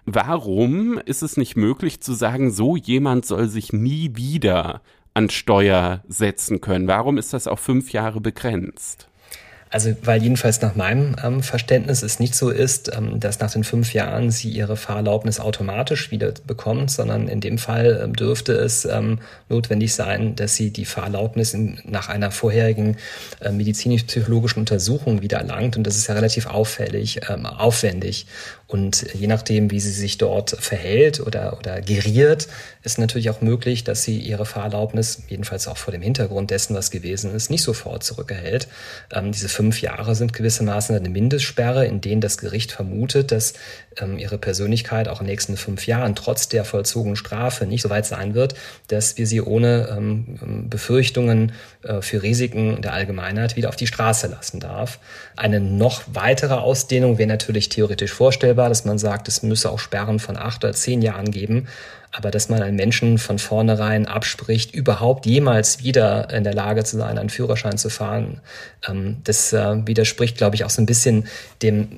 Warum ist es nicht möglich zu sagen, so jemand soll sich nie wieder an Steuer setzen können? Warum ist das auf fünf Jahre begrenzt? Also, weil jedenfalls nach meinem ähm, Verständnis es nicht so ist, ähm, dass nach den fünf Jahren sie ihre Fahrerlaubnis automatisch wieder bekommt, sondern in dem Fall ähm, dürfte es ähm, notwendig sein, dass sie die Fahrerlaubnis in, nach einer vorherigen äh, medizinisch-psychologischen Untersuchung wieder erlangt. Und das ist ja relativ auffällig, ähm, aufwendig. Und je nachdem, wie sie sich dort verhält oder, oder geriert, ist natürlich auch möglich, dass sie ihre Fahrerlaubnis, jedenfalls auch vor dem Hintergrund dessen, was gewesen ist, nicht sofort zurückerhält. Ähm, diese fünf Jahre sind gewissermaßen eine Mindestsperre, in denen das Gericht vermutet, dass ähm, ihre Persönlichkeit auch in den nächsten fünf Jahren trotz der vollzogenen Strafe nicht so weit sein wird, dass wir sie ohne ähm, Befürchtungen für Risiken der Allgemeinheit wieder auf die Straße lassen darf. Eine noch weitere Ausdehnung wäre natürlich theoretisch vorstellbar, dass man sagt, es müsse auch Sperren von acht oder zehn Jahren geben. Aber dass man einen Menschen von vornherein abspricht, überhaupt jemals wieder in der Lage zu sein, einen Führerschein zu fahren, ähm, das äh, widerspricht, glaube ich, auch so ein bisschen dem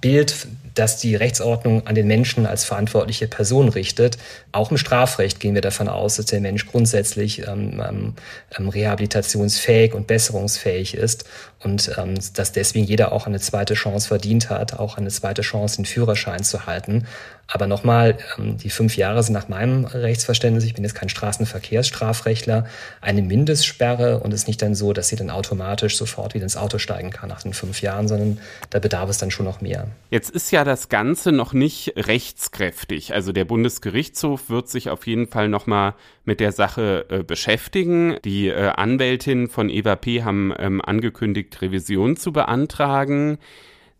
Bild dass die Rechtsordnung an den Menschen als verantwortliche Person richtet. Auch im Strafrecht gehen wir davon aus, dass der Mensch grundsätzlich ähm, ähm rehabilitationsfähig und besserungsfähig ist und ähm, dass deswegen jeder auch eine zweite Chance verdient hat, auch eine zweite Chance, den Führerschein zu halten. Aber nochmal, ähm, die fünf Jahre sind nach meinem Rechtsverständnis, ich bin jetzt kein Straßenverkehrsstrafrechtler, eine Mindestsperre und es ist nicht dann so, dass sie dann automatisch sofort wieder ins Auto steigen kann nach den fünf Jahren, sondern da bedarf es dann schon noch mehr. Jetzt ist ja das Ganze noch nicht rechtskräftig. Also der Bundesgerichtshof wird sich auf jeden Fall nochmal mit der Sache äh, beschäftigen. Die äh, Anwältin von Eva P. haben ähm, angekündigt, Revision zu beantragen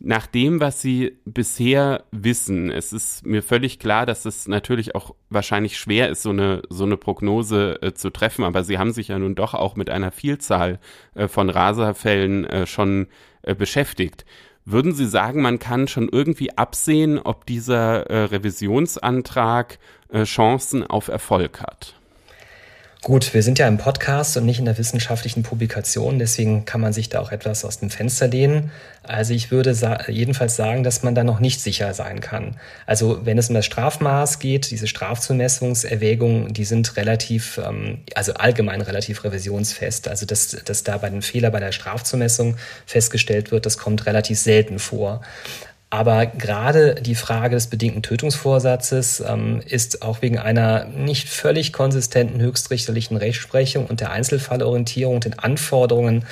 nach dem, was Sie bisher wissen, es ist mir völlig klar, dass es natürlich auch wahrscheinlich schwer ist, so eine, so eine Prognose äh, zu treffen, aber Sie haben sich ja nun doch auch mit einer Vielzahl äh, von Raserfällen äh, schon äh, beschäftigt. Würden Sie sagen, man kann schon irgendwie absehen, ob dieser äh, Revisionsantrag äh, Chancen auf Erfolg hat? Gut, wir sind ja im Podcast und nicht in der wissenschaftlichen Publikation, deswegen kann man sich da auch etwas aus dem Fenster lehnen. Also ich würde sa jedenfalls sagen, dass man da noch nicht sicher sein kann. Also wenn es um das Strafmaß geht, diese Strafzumessungserwägungen, die sind relativ, ähm, also allgemein relativ revisionsfest. Also dass, dass da bei den Fehler bei der Strafzumessung festgestellt wird, das kommt relativ selten vor. Aber gerade die Frage des bedingten Tötungsvorsatzes ähm, ist auch wegen einer nicht völlig konsistenten höchstrichterlichen Rechtsprechung und der Einzelfallorientierung den Anforderungen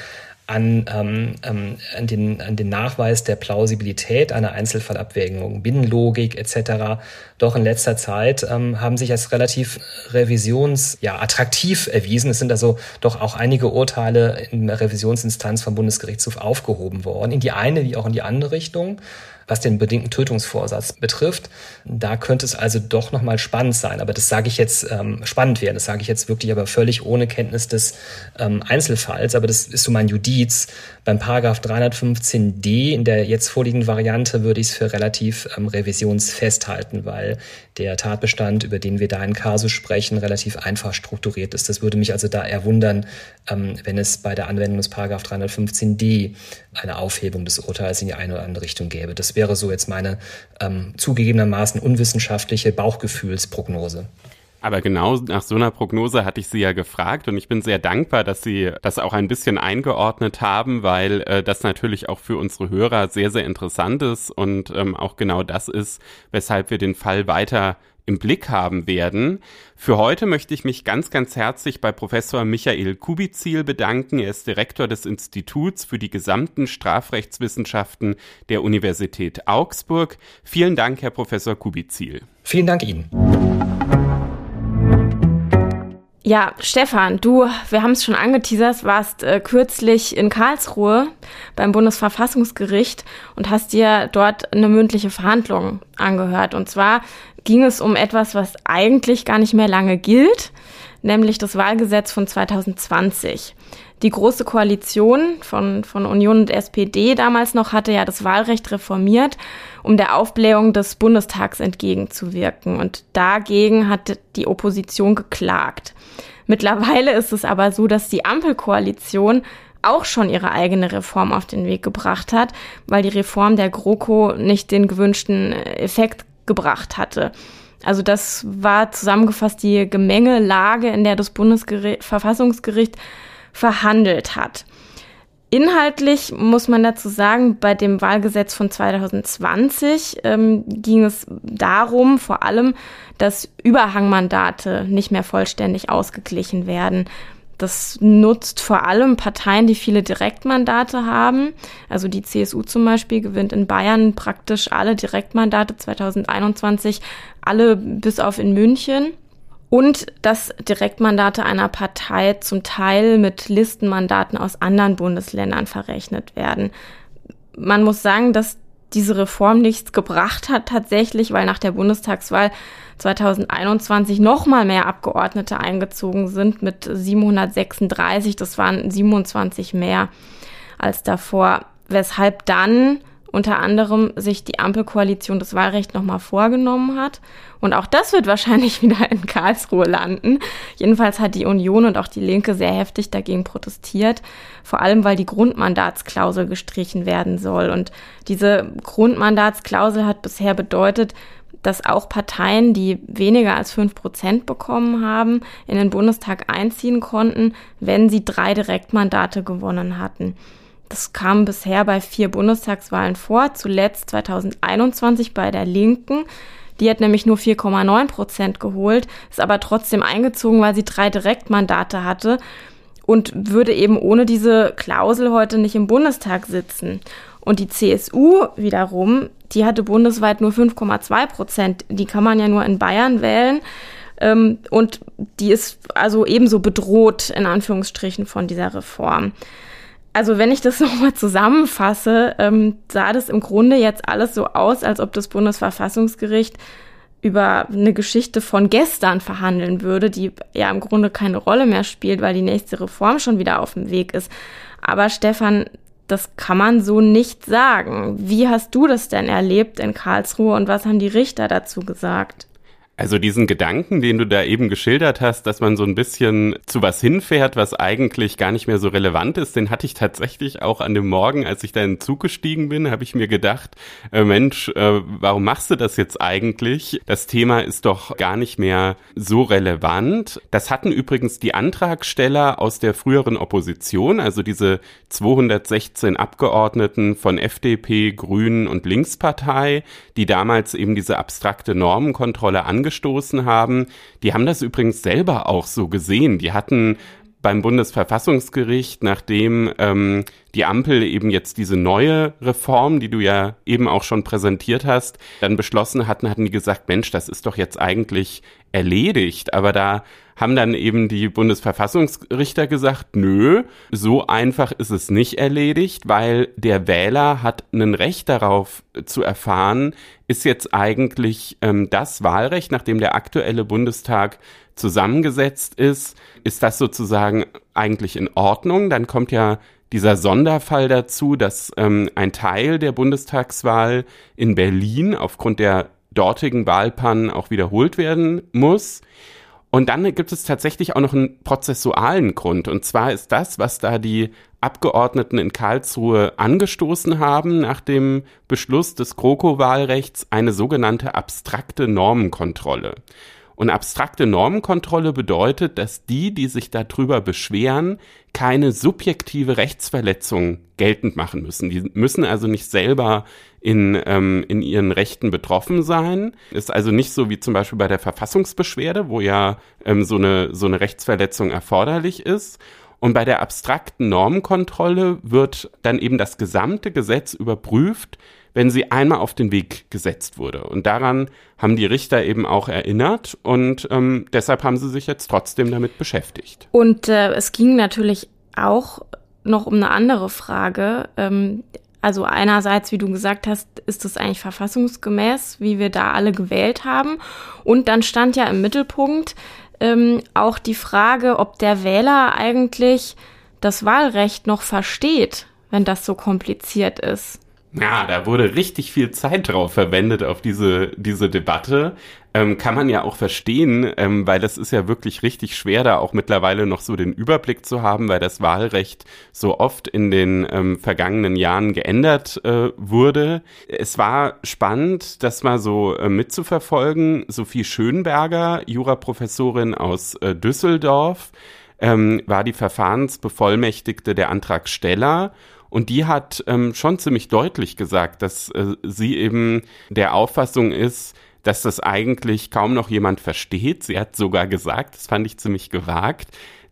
an, ähm, ähm, an, den, an den Nachweis der Plausibilität einer Einzelfallabwägung, Binnenlogik etc. doch in letzter Zeit ähm, haben sich als relativ revisions ja attraktiv erwiesen. Es sind also doch auch einige Urteile in der Revisionsinstanz vom Bundesgerichtshof aufgehoben worden, in die eine wie auch in die andere Richtung. Was den bedingten Tötungsvorsatz betrifft. Da könnte es also doch nochmal spannend sein. Aber das sage ich jetzt ähm, spannend werden. Das sage ich jetzt wirklich aber völlig ohne Kenntnis des ähm, Einzelfalls. Aber das ist so mein Judiz. Beim Paragraph 315d in der jetzt vorliegenden Variante würde ich es für relativ ähm, revisionsfest halten, weil der Tatbestand, über den wir da in Kasus sprechen, relativ einfach strukturiert ist. Das würde mich also da eher wundern, ähm, wenn es bei der Anwendung des Paragraph 315d eine Aufhebung des Urteils in die eine oder andere Richtung gäbe. Das wäre so jetzt meine ähm, zugegebenermaßen unwissenschaftliche Bauchgefühlsprognose. Aber genau nach so einer Prognose hatte ich Sie ja gefragt und ich bin sehr dankbar, dass Sie das auch ein bisschen eingeordnet haben, weil äh, das natürlich auch für unsere Hörer sehr, sehr interessant ist und ähm, auch genau das ist, weshalb wir den Fall weiter im Blick haben werden. Für heute möchte ich mich ganz, ganz herzlich bei Professor Michael Kubizil bedanken. Er ist Direktor des Instituts für die gesamten Strafrechtswissenschaften der Universität Augsburg. Vielen Dank, Herr Professor Kubizil. Vielen Dank Ihnen. Ja, Stefan, du, wir haben es schon angeteasert, warst äh, kürzlich in Karlsruhe beim Bundesverfassungsgericht und hast dir dort eine mündliche Verhandlung angehört. Und zwar ging es um etwas, was eigentlich gar nicht mehr lange gilt, nämlich das Wahlgesetz von 2020. Die Große Koalition von, von Union und SPD damals noch hatte ja das Wahlrecht reformiert, um der Aufblähung des Bundestags entgegenzuwirken. Und dagegen hat die Opposition geklagt. Mittlerweile ist es aber so, dass die Ampelkoalition auch schon ihre eigene Reform auf den Weg gebracht hat, weil die Reform der GroKo nicht den gewünschten Effekt gebracht hatte. Also das war zusammengefasst die Gemengelage, in der das Bundesverfassungsgericht verhandelt hat. Inhaltlich muss man dazu sagen, bei dem Wahlgesetz von 2020 ähm, ging es darum, vor allem, dass Überhangmandate nicht mehr vollständig ausgeglichen werden. Das nutzt vor allem Parteien, die viele Direktmandate haben. Also die CSU zum Beispiel gewinnt in Bayern praktisch alle Direktmandate 2021, alle bis auf in München. Und dass Direktmandate einer Partei zum Teil mit Listenmandaten aus anderen Bundesländern verrechnet werden. Man muss sagen, dass diese Reform nichts gebracht hat tatsächlich, weil nach der Bundestagswahl 2021 noch mal mehr Abgeordnete eingezogen sind mit 736. Das waren 27 mehr als davor. Weshalb dann unter anderem sich die Ampelkoalition das Wahlrecht nochmal vorgenommen hat. Und auch das wird wahrscheinlich wieder in Karlsruhe landen. Jedenfalls hat die Union und auch die Linke sehr heftig dagegen protestiert. Vor allem, weil die Grundmandatsklausel gestrichen werden soll. Und diese Grundmandatsklausel hat bisher bedeutet, dass auch Parteien, die weniger als fünf Prozent bekommen haben, in den Bundestag einziehen konnten, wenn sie drei Direktmandate gewonnen hatten. Das kam bisher bei vier Bundestagswahlen vor, zuletzt 2021 bei der Linken. Die hat nämlich nur 4,9 Prozent geholt, ist aber trotzdem eingezogen, weil sie drei Direktmandate hatte und würde eben ohne diese Klausel heute nicht im Bundestag sitzen. Und die CSU wiederum, die hatte bundesweit nur 5,2 Prozent. Die kann man ja nur in Bayern wählen. Ähm, und die ist also ebenso bedroht, in Anführungsstrichen, von dieser Reform. Also wenn ich das nochmal zusammenfasse, ähm, sah das im Grunde jetzt alles so aus, als ob das Bundesverfassungsgericht über eine Geschichte von gestern verhandeln würde, die ja im Grunde keine Rolle mehr spielt, weil die nächste Reform schon wieder auf dem Weg ist. Aber Stefan, das kann man so nicht sagen. Wie hast du das denn erlebt in Karlsruhe und was haben die Richter dazu gesagt? Also diesen Gedanken, den du da eben geschildert hast, dass man so ein bisschen zu was hinfährt, was eigentlich gar nicht mehr so relevant ist, den hatte ich tatsächlich auch an dem Morgen, als ich da in den Zug gestiegen bin, habe ich mir gedacht, äh, Mensch, äh, warum machst du das jetzt eigentlich? Das Thema ist doch gar nicht mehr so relevant. Das hatten übrigens die Antragsteller aus der früheren Opposition, also diese 216 Abgeordneten von FDP, Grünen und Linkspartei, die damals eben diese abstrakte Normenkontrolle angesprochen angestoßen haben. Die haben das übrigens selber auch so gesehen. Die hatten beim Bundesverfassungsgericht, nachdem ähm, die Ampel eben jetzt diese neue Reform, die du ja eben auch schon präsentiert hast, dann beschlossen hatten, hatten die gesagt, Mensch, das ist doch jetzt eigentlich erledigt. Aber da haben dann eben die Bundesverfassungsrichter gesagt, nö, so einfach ist es nicht erledigt, weil der Wähler hat ein Recht darauf zu erfahren, ist jetzt eigentlich ähm, das Wahlrecht, nachdem der aktuelle Bundestag zusammengesetzt ist, ist das sozusagen eigentlich in Ordnung. Dann kommt ja dieser Sonderfall dazu, dass ähm, ein Teil der Bundestagswahl in Berlin aufgrund der dortigen Wahlpannen auch wiederholt werden muss. Und dann gibt es tatsächlich auch noch einen prozessualen Grund. Und zwar ist das, was da die Abgeordneten in Karlsruhe angestoßen haben nach dem Beschluss des GroKo-Wahlrechts, eine sogenannte abstrakte Normenkontrolle. Und abstrakte Normenkontrolle bedeutet, dass die, die sich darüber beschweren, keine subjektive Rechtsverletzung geltend machen müssen. Die müssen also nicht selber in, ähm, in ihren Rechten betroffen sein. Ist also nicht so wie zum Beispiel bei der Verfassungsbeschwerde, wo ja ähm, so, eine, so eine Rechtsverletzung erforderlich ist. Und bei der abstrakten Normenkontrolle wird dann eben das gesamte Gesetz überprüft, wenn sie einmal auf den Weg gesetzt wurde. Und daran haben die Richter eben auch erinnert und ähm, deshalb haben sie sich jetzt trotzdem damit beschäftigt. Und äh, es ging natürlich auch noch um eine andere Frage. Ähm, also einerseits, wie du gesagt hast, ist es eigentlich verfassungsgemäß, wie wir da alle gewählt haben. Und dann stand ja im Mittelpunkt ähm, auch die Frage, ob der Wähler eigentlich das Wahlrecht noch versteht, wenn das so kompliziert ist. Ja, da wurde richtig viel Zeit drauf verwendet auf diese, diese Debatte. Ähm, kann man ja auch verstehen, ähm, weil das ist ja wirklich richtig schwer, da auch mittlerweile noch so den Überblick zu haben, weil das Wahlrecht so oft in den ähm, vergangenen Jahren geändert äh, wurde. Es war spannend, das mal so äh, mitzuverfolgen. Sophie Schönberger, Juraprofessorin aus äh, Düsseldorf, ähm, war die Verfahrensbevollmächtigte der Antragsteller und die hat ähm, schon ziemlich deutlich gesagt, dass äh, sie eben der Auffassung ist, dass das eigentlich kaum noch jemand versteht. Sie hat sogar gesagt, das fand ich ziemlich gewagt,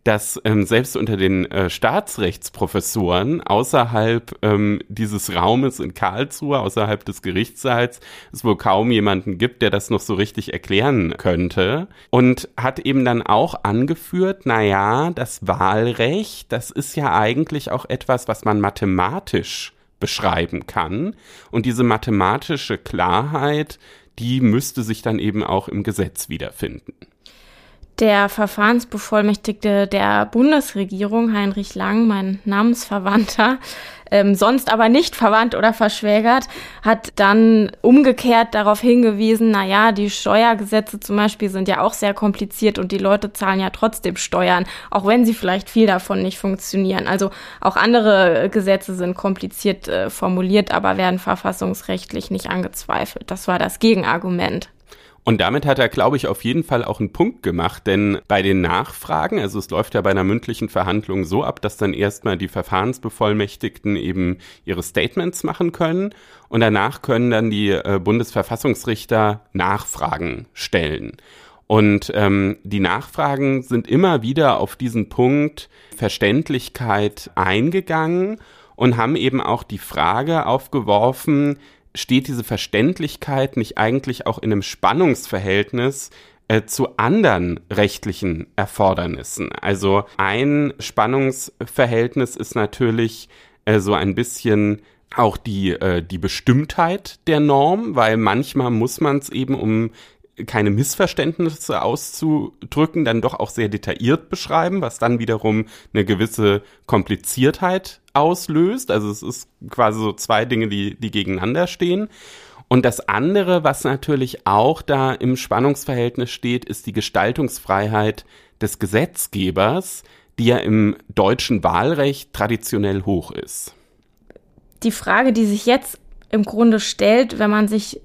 dass ähm, selbst unter den äh, Staatsrechtsprofessoren außerhalb ähm, dieses Raumes in Karlsruhe, außerhalb des Gerichtssaals, es wohl kaum jemanden gibt, der das noch so richtig erklären könnte. Und hat eben dann auch angeführt, na ja, das Wahlrecht, das ist ja eigentlich auch etwas, was man mathematisch beschreiben kann. Und diese mathematische Klarheit, die müsste sich dann eben auch im Gesetz wiederfinden. Der Verfahrensbevollmächtigte der Bundesregierung, Heinrich Lang, mein Namensverwandter, ähm, sonst aber nicht verwandt oder verschwägert, hat dann umgekehrt darauf hingewiesen, na ja, die Steuergesetze zum Beispiel sind ja auch sehr kompliziert und die Leute zahlen ja trotzdem Steuern, auch wenn sie vielleicht viel davon nicht funktionieren. Also auch andere Gesetze sind kompliziert äh, formuliert, aber werden verfassungsrechtlich nicht angezweifelt. Das war das Gegenargument. Und damit hat er, glaube ich, auf jeden Fall auch einen Punkt gemacht, denn bei den Nachfragen, also es läuft ja bei einer mündlichen Verhandlung so ab, dass dann erstmal die Verfahrensbevollmächtigten eben ihre Statements machen können und danach können dann die äh, Bundesverfassungsrichter Nachfragen stellen. Und ähm, die Nachfragen sind immer wieder auf diesen Punkt Verständlichkeit eingegangen und haben eben auch die Frage aufgeworfen, steht diese Verständlichkeit nicht eigentlich auch in einem Spannungsverhältnis äh, zu anderen rechtlichen Erfordernissen? Also ein Spannungsverhältnis ist natürlich äh, so ein bisschen auch die, äh, die Bestimmtheit der Norm, weil manchmal muss man es eben, um keine Missverständnisse auszudrücken, dann doch auch sehr detailliert beschreiben, was dann wiederum eine gewisse Kompliziertheit auslöst. Also es ist quasi so zwei Dinge, die, die gegeneinander stehen. Und das andere, was natürlich auch da im Spannungsverhältnis steht, ist die Gestaltungsfreiheit des Gesetzgebers, die ja im deutschen Wahlrecht traditionell hoch ist. Die Frage, die sich jetzt im Grunde stellt, wenn man sich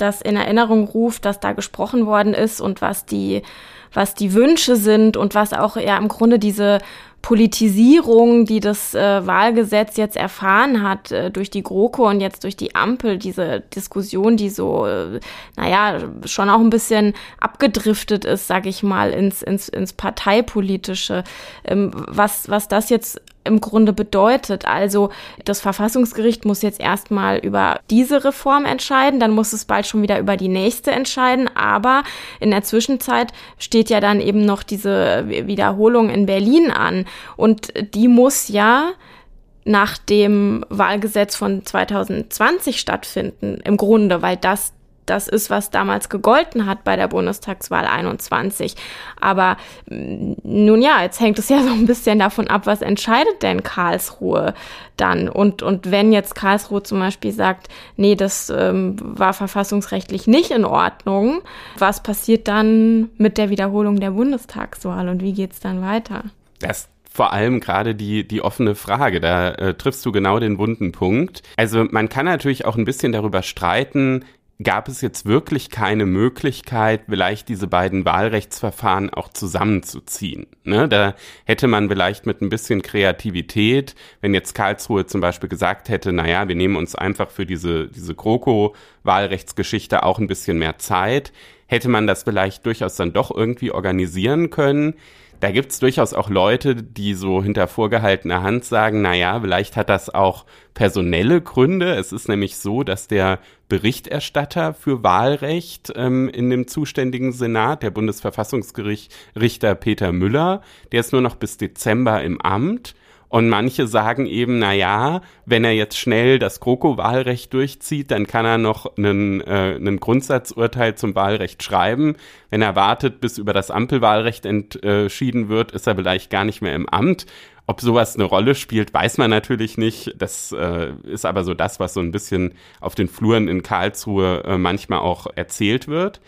das in Erinnerung ruft, dass da gesprochen worden ist und was die, was die Wünsche sind und was auch ja im Grunde diese Politisierung, die das äh, Wahlgesetz jetzt erfahren hat äh, durch die GroKo und jetzt durch die Ampel, diese Diskussion, die so, äh, naja, schon auch ein bisschen abgedriftet ist, sag ich mal, ins, ins, ins Parteipolitische, ähm, was, was das jetzt im Grunde bedeutet. Also das Verfassungsgericht muss jetzt erstmal über diese Reform entscheiden, dann muss es bald schon wieder über die nächste entscheiden, aber in der Zwischenzeit steht ja dann eben noch diese Wiederholung in Berlin an und die muss ja nach dem Wahlgesetz von 2020 stattfinden, im Grunde, weil das das ist, was damals gegolten hat bei der Bundestagswahl 21. Aber mm, nun ja, jetzt hängt es ja so ein bisschen davon ab, was entscheidet denn Karlsruhe dann? Und, und wenn jetzt Karlsruhe zum Beispiel sagt, nee, das ähm, war verfassungsrechtlich nicht in Ordnung, was passiert dann mit der Wiederholung der Bundestagswahl und wie geht es dann weiter? Das vor allem gerade die, die offene Frage. Da äh, triffst du genau den wunden Punkt. Also man kann natürlich auch ein bisschen darüber streiten, gab es jetzt wirklich keine Möglichkeit, vielleicht diese beiden Wahlrechtsverfahren auch zusammenzuziehen. Ne? Da hätte man vielleicht mit ein bisschen Kreativität, wenn jetzt Karlsruhe zum Beispiel gesagt hätte, naja, wir nehmen uns einfach für diese, diese GroKo-Wahlrechtsgeschichte auch ein bisschen mehr Zeit, hätte man das vielleicht durchaus dann doch irgendwie organisieren können da gibt's durchaus auch Leute, die so hinter vorgehaltener Hand sagen, na ja, vielleicht hat das auch personelle Gründe. Es ist nämlich so, dass der Berichterstatter für Wahlrecht ähm, in dem zuständigen Senat, der Bundesverfassungsgerichter Peter Müller, der ist nur noch bis Dezember im Amt und manche sagen eben, na ja, wenn er jetzt schnell das GroKo-Wahlrecht durchzieht, dann kann er noch einen, äh, einen Grundsatzurteil zum Wahlrecht schreiben. Wenn er wartet, bis über das Ampelwahlrecht entschieden wird, ist er vielleicht gar nicht mehr im Amt. Ob sowas eine Rolle spielt, weiß man natürlich nicht. Das äh, ist aber so das, was so ein bisschen auf den Fluren in Karlsruhe äh, manchmal auch erzählt wird.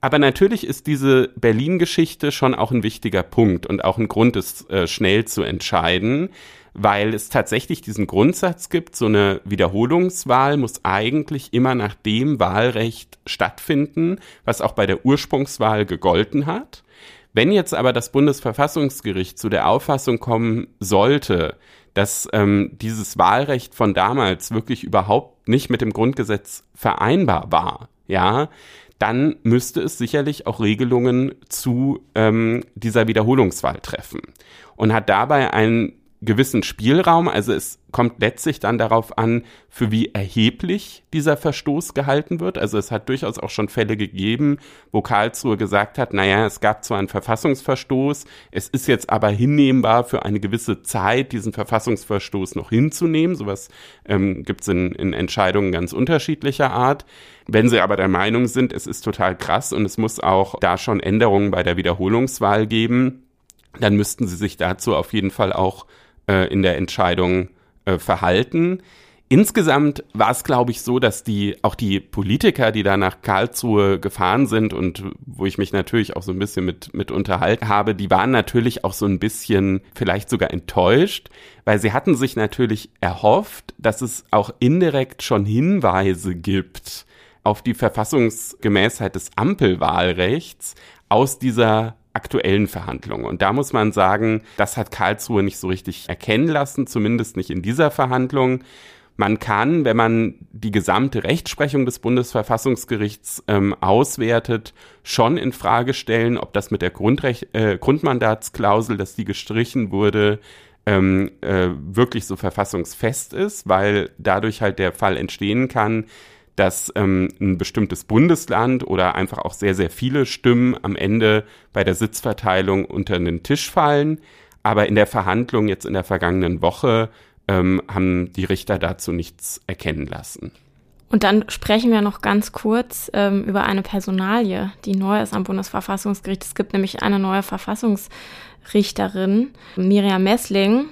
Aber natürlich ist diese Berlin-Geschichte schon auch ein wichtiger Punkt und auch ein Grund, es äh, schnell zu entscheiden, weil es tatsächlich diesen Grundsatz gibt, so eine Wiederholungswahl muss eigentlich immer nach dem Wahlrecht stattfinden, was auch bei der Ursprungswahl gegolten hat. Wenn jetzt aber das Bundesverfassungsgericht zu der Auffassung kommen sollte, dass ähm, dieses Wahlrecht von damals wirklich überhaupt nicht mit dem Grundgesetz vereinbar war, ja, dann müsste es sicherlich auch Regelungen zu ähm, dieser Wiederholungswahl treffen. Und hat dabei einen gewissen Spielraum. Also es kommt letztlich dann darauf an, für wie erheblich dieser Verstoß gehalten wird. Also es hat durchaus auch schon Fälle gegeben, wo Karlsruhe gesagt hat, naja, es gab zwar einen Verfassungsverstoß, es ist jetzt aber hinnehmbar für eine gewisse Zeit, diesen Verfassungsverstoß noch hinzunehmen. Sowas ähm, gibt es in, in Entscheidungen ganz unterschiedlicher Art. Wenn sie aber der Meinung sind, es ist total krass und es muss auch da schon Änderungen bei der Wiederholungswahl geben, dann müssten sie sich dazu auf jeden Fall auch äh, in der Entscheidung äh, verhalten. Insgesamt war es, glaube ich, so, dass die auch die Politiker, die da nach Karlsruhe gefahren sind und wo ich mich natürlich auch so ein bisschen mit mit unterhalten habe, die waren natürlich auch so ein bisschen vielleicht sogar enttäuscht, weil sie hatten sich natürlich erhofft, dass es auch indirekt schon Hinweise gibt auf die Verfassungsgemäßheit des Ampelwahlrechts aus dieser aktuellen Verhandlungen. Und da muss man sagen, das hat Karlsruhe nicht so richtig erkennen lassen, zumindest nicht in dieser Verhandlung. Man kann, wenn man die gesamte Rechtsprechung des Bundesverfassungsgerichts ähm, auswertet, schon in Frage stellen, ob das mit der Grundrecht, äh, Grundmandatsklausel, dass die gestrichen wurde, ähm, äh, wirklich so verfassungsfest ist, weil dadurch halt der Fall entstehen kann, dass ähm, ein bestimmtes Bundesland oder einfach auch sehr, sehr viele Stimmen am Ende bei der Sitzverteilung unter den Tisch fallen. Aber in der Verhandlung jetzt in der vergangenen Woche ähm, haben die Richter dazu nichts erkennen lassen. Und dann sprechen wir noch ganz kurz ähm, über eine Personalie, die neu ist am Bundesverfassungsgericht. Es gibt nämlich eine neue Verfassungsrichterin, Miriam Messling.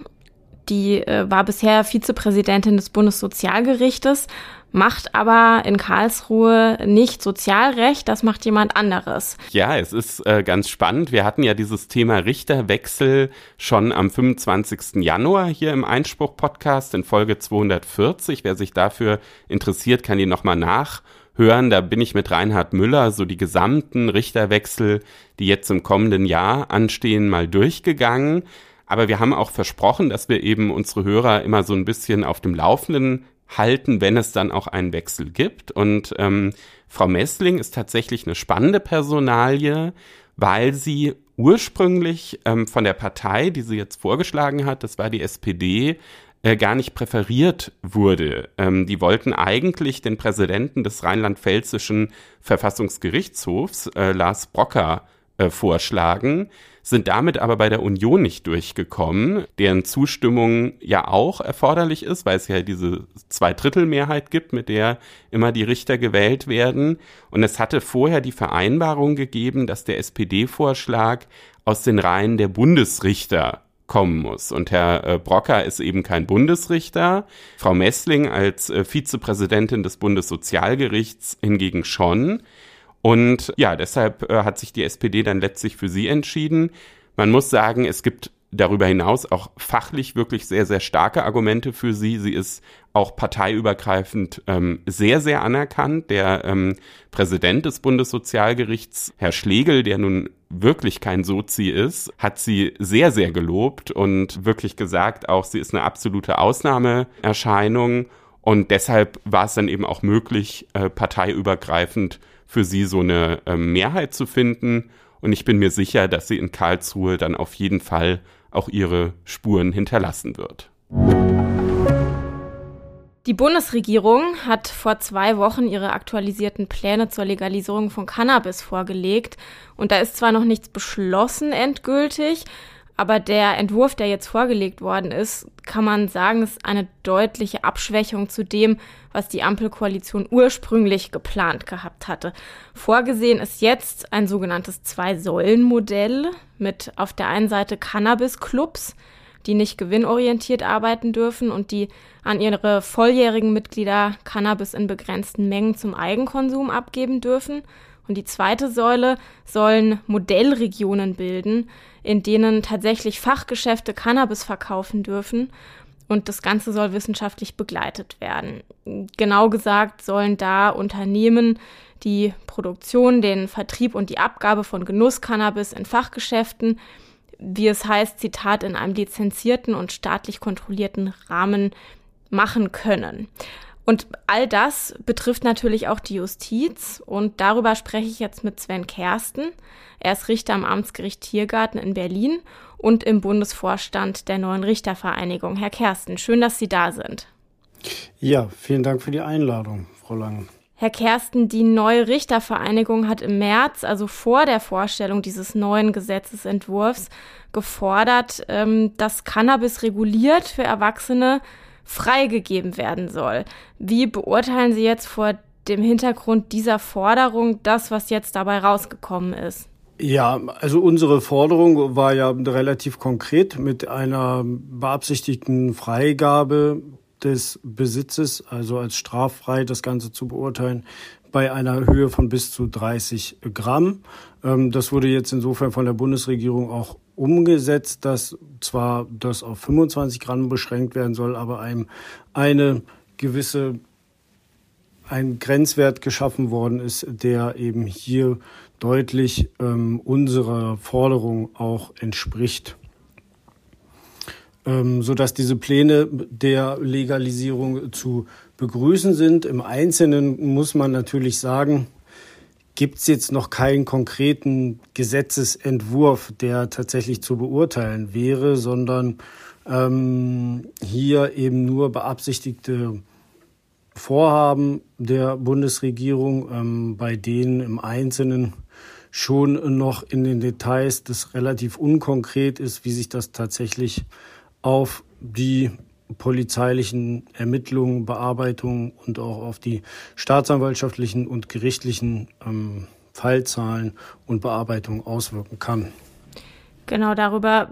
Die äh, war bisher Vizepräsidentin des Bundessozialgerichtes macht aber in Karlsruhe nicht Sozialrecht, das macht jemand anderes. Ja, es ist äh, ganz spannend. Wir hatten ja dieses Thema Richterwechsel schon am 25. Januar hier im Einspruch-Podcast in Folge 240. Wer sich dafür interessiert, kann die nochmal nachhören. Da bin ich mit Reinhard Müller so die gesamten Richterwechsel, die jetzt im kommenden Jahr anstehen, mal durchgegangen. Aber wir haben auch versprochen, dass wir eben unsere Hörer immer so ein bisschen auf dem Laufenden halten, wenn es dann auch einen Wechsel gibt. Und ähm, Frau Messling ist tatsächlich eine spannende Personalie, weil sie ursprünglich ähm, von der Partei, die sie jetzt vorgeschlagen hat, das war die SPD, äh, gar nicht präferiert wurde. Ähm, die wollten eigentlich den Präsidenten des rheinland-pfälzischen Verfassungsgerichtshofs, äh, Lars Brocker, äh, vorschlagen, sind damit aber bei der Union nicht durchgekommen, deren Zustimmung ja auch erforderlich ist, weil es ja diese Zweidrittelmehrheit gibt, mit der immer die Richter gewählt werden. Und es hatte vorher die Vereinbarung gegeben, dass der SPD-Vorschlag aus den Reihen der Bundesrichter kommen muss. Und Herr äh, Brocker ist eben kein Bundesrichter, Frau Messling als äh, Vizepräsidentin des Bundessozialgerichts hingegen schon. Und ja, deshalb äh, hat sich die SPD dann letztlich für sie entschieden. Man muss sagen, es gibt darüber hinaus auch fachlich wirklich sehr, sehr starke Argumente für sie. Sie ist auch parteiübergreifend ähm, sehr, sehr anerkannt. Der ähm, Präsident des Bundessozialgerichts, Herr Schlegel, der nun wirklich kein Sozi ist, hat sie sehr, sehr gelobt und wirklich gesagt, auch sie ist eine absolute Ausnahmeerscheinung. Und deshalb war es dann eben auch möglich, äh, parteiübergreifend für sie so eine äh, Mehrheit zu finden. Und ich bin mir sicher, dass sie in Karlsruhe dann auf jeden Fall auch ihre Spuren hinterlassen wird. Die Bundesregierung hat vor zwei Wochen ihre aktualisierten Pläne zur Legalisierung von Cannabis vorgelegt. Und da ist zwar noch nichts beschlossen endgültig, aber der Entwurf, der jetzt vorgelegt worden ist, kann man sagen, ist eine deutliche Abschwächung zu dem, was die Ampelkoalition ursprünglich geplant gehabt hatte. Vorgesehen ist jetzt ein sogenanntes Zwei-Säulen-Modell mit auf der einen Seite Cannabis-Clubs, die nicht gewinnorientiert arbeiten dürfen und die an ihre volljährigen Mitglieder Cannabis in begrenzten Mengen zum Eigenkonsum abgeben dürfen. Und die zweite Säule sollen Modellregionen bilden, in denen tatsächlich Fachgeschäfte Cannabis verkaufen dürfen. Und das Ganze soll wissenschaftlich begleitet werden. Genau gesagt sollen da Unternehmen die Produktion, den Vertrieb und die Abgabe von Genusscannabis in Fachgeschäften, wie es heißt, Zitat, in einem lizenzierten und staatlich kontrollierten Rahmen machen können. Und all das betrifft natürlich auch die Justiz. Und darüber spreche ich jetzt mit Sven Kersten. Er ist Richter am Amtsgericht Tiergarten in Berlin und im Bundesvorstand der neuen Richtervereinigung. Herr Kersten, schön, dass Sie da sind. Ja, vielen Dank für die Einladung, Frau Lang. Herr Kersten, die neue Richtervereinigung hat im März, also vor der Vorstellung dieses neuen Gesetzesentwurfs, gefordert, ähm, dass Cannabis reguliert für Erwachsene freigegeben werden soll. Wie beurteilen Sie jetzt vor dem Hintergrund dieser Forderung das, was jetzt dabei rausgekommen ist? Ja, also unsere Forderung war ja relativ konkret mit einer beabsichtigten Freigabe des Besitzes, also als straffrei das Ganze zu beurteilen, bei einer Höhe von bis zu 30 Gramm. Ähm, das wurde jetzt insofern von der Bundesregierung auch umgesetzt, dass zwar das auf 25 Gramm beschränkt werden soll, aber einem eine gewisse ein Grenzwert geschaffen worden ist, der eben hier deutlich ähm, unserer Forderung auch entspricht. Ähm, so dass diese Pläne der Legalisierung zu begrüßen sind. Im Einzelnen muss man natürlich sagen, gibt es jetzt noch keinen konkreten Gesetzesentwurf, der tatsächlich zu beurteilen wäre, sondern ähm, hier eben nur beabsichtigte Vorhaben der Bundesregierung, ähm, bei denen im Einzelnen schon noch in den Details das relativ unkonkret ist, wie sich das tatsächlich auf die polizeilichen Ermittlungen, Bearbeitungen und auch auf die staatsanwaltschaftlichen und gerichtlichen ähm, Fallzahlen und Bearbeitungen auswirken kann. Genau, darüber,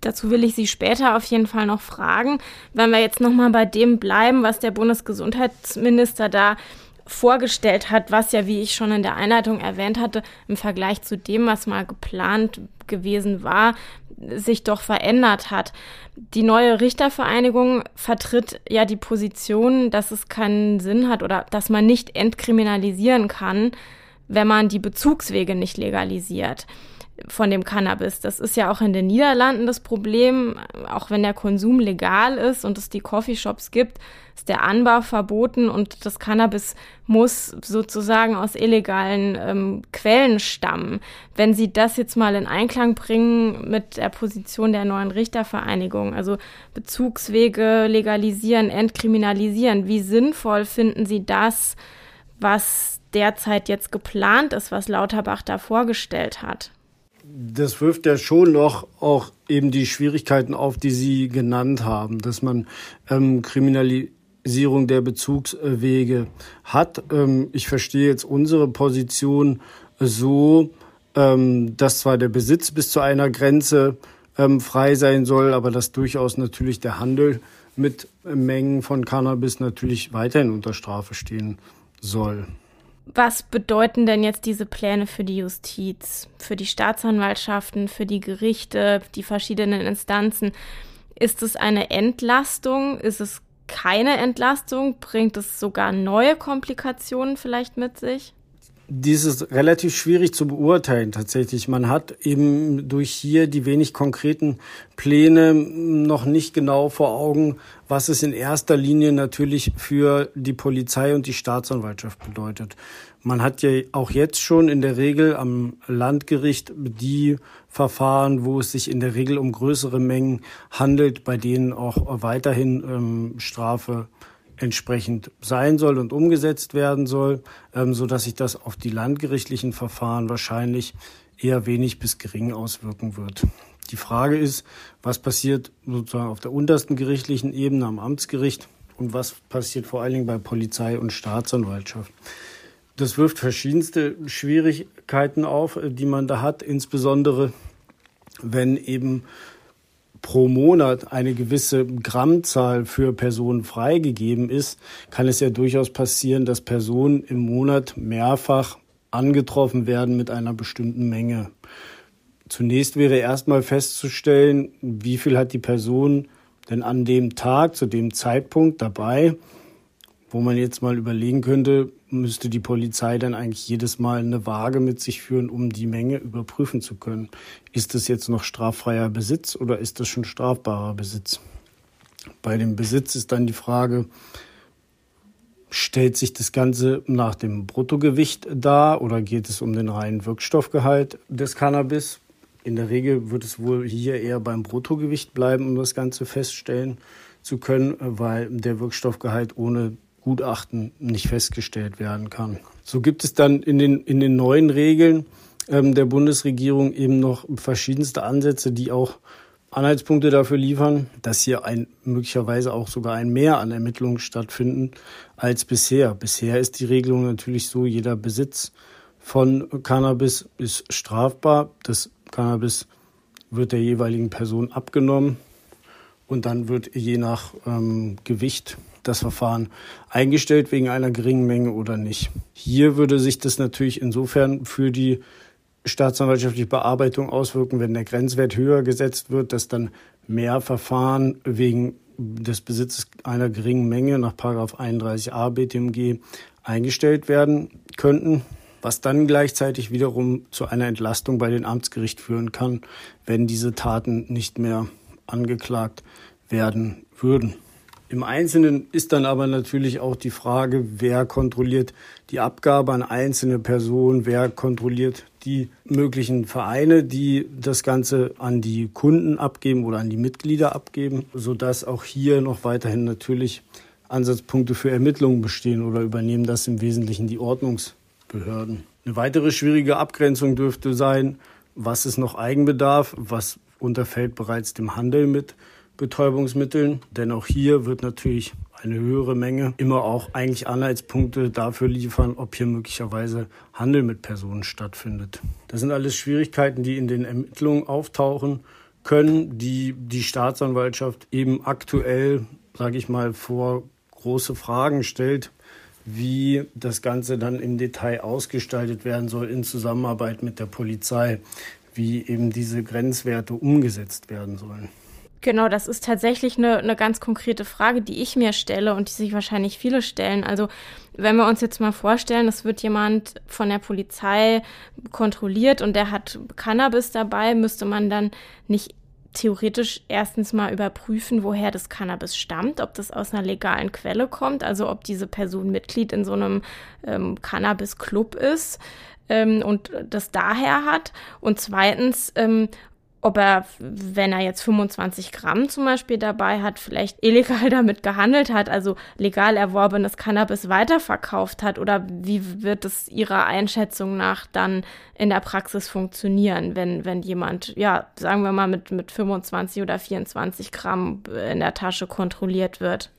dazu will ich Sie später auf jeden Fall noch fragen. Wenn wir jetzt nochmal bei dem bleiben, was der Bundesgesundheitsminister da vorgestellt hat, was ja, wie ich schon in der Einleitung erwähnt hatte, im Vergleich zu dem, was mal geplant gewesen war, sich doch verändert hat. Die neue Richtervereinigung vertritt ja die Position, dass es keinen Sinn hat oder dass man nicht entkriminalisieren kann, wenn man die Bezugswege nicht legalisiert. von dem Cannabis. Das ist ja auch in den Niederlanden das Problem, auch wenn der Konsum legal ist und es die Coffeeshops gibt, ist der Anbau verboten und das Cannabis muss sozusagen aus illegalen ähm, Quellen stammen. Wenn Sie das jetzt mal in Einklang bringen mit der Position der neuen Richtervereinigung, also Bezugswege legalisieren, entkriminalisieren, wie sinnvoll finden Sie das, was derzeit jetzt geplant ist, was Lauterbach da vorgestellt hat? das wirft ja schon noch auch eben die Schwierigkeiten auf, die Sie genannt haben, dass man ähm, Kriminalisierung der Bezugswege hat. Ähm, ich verstehe jetzt unsere Position so, ähm, dass zwar der Besitz bis zu einer Grenze ähm, frei sein soll, aber dass durchaus natürlich der Handel mit Mengen von Cannabis natürlich weiterhin unter Strafe stehen soll. Was bedeuten denn jetzt diese Pläne für die Justiz, für die Staatsanwaltschaften, für die Gerichte, die verschiedenen Instanzen? Ist es eine Entlastung? Ist es keine Entlastung? Bringt es sogar neue Komplikationen vielleicht mit sich? Dies ist relativ schwierig zu beurteilen tatsächlich. Man hat eben durch hier die wenig konkreten Pläne noch nicht genau vor Augen, was es in erster Linie natürlich für die Polizei und die Staatsanwaltschaft bedeutet. Man hat ja auch jetzt schon in der Regel am Landgericht die Verfahren, wo es sich in der Regel um größere Mengen handelt, bei denen auch weiterhin ähm, Strafe entsprechend sein soll und umgesetzt werden soll, ähm, so dass sich das auf die landgerichtlichen Verfahren wahrscheinlich eher wenig bis gering auswirken wird. Die Frage ist, was passiert sozusagen auf der untersten gerichtlichen Ebene am Amtsgericht und was passiert vor allen Dingen bei Polizei und Staatsanwaltschaft. Das wirft verschiedenste Schwierigkeiten auf, äh, die man da hat, insbesondere wenn eben pro Monat eine gewisse Grammzahl für Personen freigegeben ist, kann es ja durchaus passieren, dass Personen im Monat mehrfach angetroffen werden mit einer bestimmten Menge. Zunächst wäre erstmal festzustellen, wie viel hat die Person denn an dem Tag, zu dem Zeitpunkt dabei, wo man jetzt mal überlegen könnte, müsste die Polizei dann eigentlich jedes Mal eine Waage mit sich führen, um die Menge überprüfen zu können. Ist das jetzt noch straffreier Besitz oder ist das schon strafbarer Besitz? Bei dem Besitz ist dann die Frage, stellt sich das Ganze nach dem Bruttogewicht dar oder geht es um den reinen Wirkstoffgehalt des Cannabis? In der Regel wird es wohl hier eher beim Bruttogewicht bleiben, um das Ganze feststellen zu können, weil der Wirkstoffgehalt ohne Gutachten nicht festgestellt werden kann. So gibt es dann in den, in den neuen Regeln ähm, der Bundesregierung eben noch verschiedenste Ansätze, die auch Anhaltspunkte dafür liefern, dass hier ein möglicherweise auch sogar ein Mehr an Ermittlungen stattfinden als bisher. Bisher ist die Regelung natürlich so, jeder Besitz von Cannabis ist strafbar. Das Cannabis wird der jeweiligen Person abgenommen und dann wird je nach ähm, Gewicht das Verfahren eingestellt wegen einer geringen Menge oder nicht. Hier würde sich das natürlich insofern für die staatsanwaltschaftliche Bearbeitung auswirken, wenn der Grenzwert höher gesetzt wird, dass dann mehr Verfahren wegen des Besitzes einer geringen Menge nach 31a BTMG eingestellt werden könnten, was dann gleichzeitig wiederum zu einer Entlastung bei den Amtsgericht führen kann, wenn diese Taten nicht mehr angeklagt werden würden. Im Einzelnen ist dann aber natürlich auch die Frage, wer kontrolliert die Abgabe an einzelne Personen, wer kontrolliert die möglichen Vereine, die das Ganze an die Kunden abgeben oder an die Mitglieder abgeben, sodass auch hier noch weiterhin natürlich Ansatzpunkte für Ermittlungen bestehen oder übernehmen das im Wesentlichen die Ordnungsbehörden. Eine weitere schwierige Abgrenzung dürfte sein, was ist noch Eigenbedarf, was unterfällt bereits dem Handel mit Betäubungsmitteln. Denn auch hier wird natürlich eine höhere Menge immer auch eigentlich Anhaltspunkte dafür liefern, ob hier möglicherweise Handel mit Personen stattfindet. Das sind alles Schwierigkeiten, die in den Ermittlungen auftauchen können, die die Staatsanwaltschaft eben aktuell, sage ich mal, vor große Fragen stellt, wie das Ganze dann im Detail ausgestaltet werden soll in Zusammenarbeit mit der Polizei, wie eben diese Grenzwerte umgesetzt werden sollen. Genau, das ist tatsächlich eine, eine ganz konkrete Frage, die ich mir stelle und die sich wahrscheinlich viele stellen. Also wenn wir uns jetzt mal vorstellen, es wird jemand von der Polizei kontrolliert und der hat Cannabis dabei, müsste man dann nicht theoretisch erstens mal überprüfen, woher das Cannabis stammt, ob das aus einer legalen Quelle kommt, also ob diese Person Mitglied in so einem ähm, Cannabis-Club ist ähm, und das daher hat. Und zweitens, ähm, ob er, wenn er jetzt 25 Gramm zum Beispiel dabei hat, vielleicht illegal damit gehandelt hat, also legal erworbenes Cannabis weiterverkauft hat oder wie wird es Ihrer Einschätzung nach dann in der Praxis funktionieren, wenn, wenn jemand, ja, sagen wir mal mit, mit 25 oder 24 Gramm in der Tasche kontrolliert wird?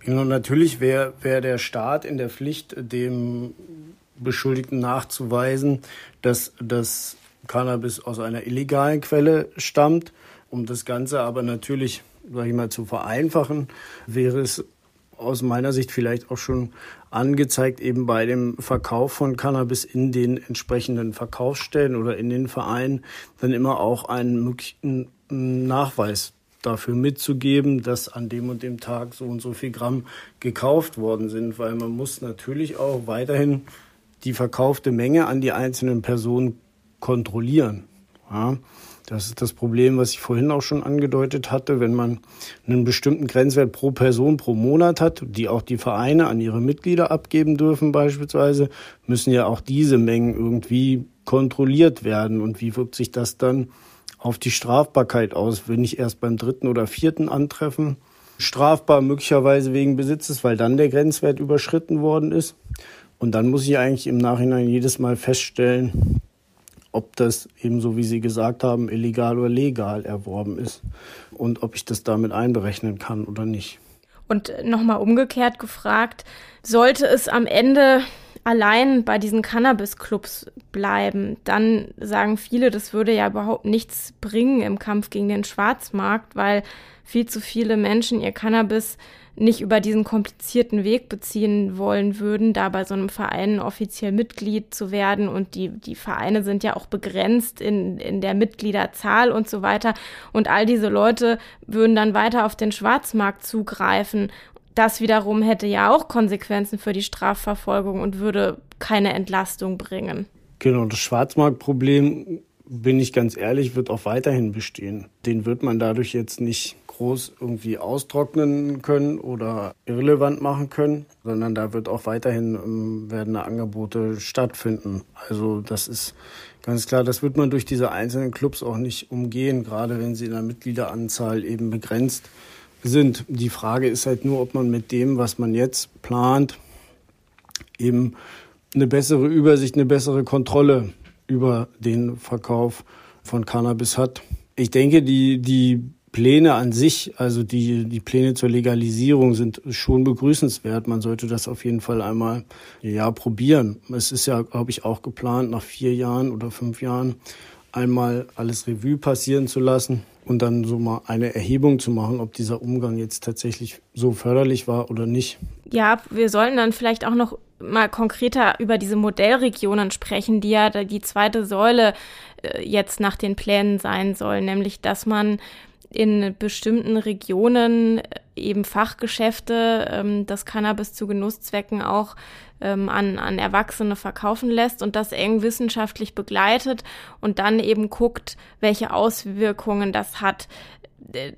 Genau, natürlich wäre wär der Staat in der Pflicht, dem Beschuldigten nachzuweisen, dass das Cannabis aus einer illegalen Quelle stammt. Um das Ganze aber natürlich, sage ich mal, zu vereinfachen, wäre es aus meiner Sicht vielleicht auch schon angezeigt, eben bei dem Verkauf von Cannabis in den entsprechenden Verkaufsstellen oder in den Vereinen dann immer auch einen möglichen Nachweis dafür mitzugeben, dass an dem und dem Tag so und so viel Gramm gekauft worden sind, weil man muss natürlich auch weiterhin die verkaufte Menge an die einzelnen Personen kontrollieren. Ja, das ist das Problem, was ich vorhin auch schon angedeutet hatte. Wenn man einen bestimmten Grenzwert pro Person pro Monat hat, die auch die Vereine an ihre Mitglieder abgeben dürfen beispielsweise, müssen ja auch diese Mengen irgendwie kontrolliert werden. Und wie wirkt sich das dann auf die Strafbarkeit aus, wenn ich erst beim dritten oder vierten Antreffen strafbar möglicherweise wegen Besitzes, weil dann der Grenzwert überschritten worden ist. Und dann muss ich eigentlich im Nachhinein jedes Mal feststellen, ob das eben so wie Sie gesagt haben, illegal oder legal erworben ist und ob ich das damit einberechnen kann oder nicht. Und nochmal umgekehrt gefragt, sollte es am Ende allein bei diesen Cannabis-Clubs bleiben, dann sagen viele, das würde ja überhaupt nichts bringen im Kampf gegen den Schwarzmarkt, weil viel zu viele Menschen ihr Cannabis nicht über diesen komplizierten Weg beziehen wollen würden, da bei so einem Verein offiziell Mitglied zu werden. Und die, die Vereine sind ja auch begrenzt in, in der Mitgliederzahl und so weiter. Und all diese Leute würden dann weiter auf den Schwarzmarkt zugreifen. Das wiederum hätte ja auch Konsequenzen für die Strafverfolgung und würde keine Entlastung bringen. Genau, das Schwarzmarktproblem, bin ich ganz ehrlich, wird auch weiterhin bestehen. Den wird man dadurch jetzt nicht groß irgendwie austrocknen können oder irrelevant machen können, sondern da wird auch weiterhin ähm, werden Angebote stattfinden. Also das ist ganz klar, das wird man durch diese einzelnen Clubs auch nicht umgehen, gerade wenn sie in der Mitgliederanzahl eben begrenzt sind. Die Frage ist halt nur, ob man mit dem, was man jetzt plant, eben eine bessere Übersicht, eine bessere Kontrolle über den Verkauf von Cannabis hat. Ich denke, die, die Pläne an sich, also die, die Pläne zur Legalisierung sind schon begrüßenswert. Man sollte das auf jeden Fall einmal ja probieren. Es ist ja, glaube ich, auch geplant, nach vier Jahren oder fünf Jahren einmal alles Revue passieren zu lassen und dann so mal eine Erhebung zu machen, ob dieser Umgang jetzt tatsächlich so förderlich war oder nicht. Ja, wir sollten dann vielleicht auch noch mal konkreter über diese Modellregionen sprechen, die ja die zweite Säule äh, jetzt nach den Plänen sein soll, nämlich dass man in bestimmten Regionen äh, eben Fachgeschäfte ähm, das Cannabis zu Genusszwecken auch ähm, an, an Erwachsene verkaufen lässt und das eng wissenschaftlich begleitet und dann eben guckt, welche Auswirkungen das hat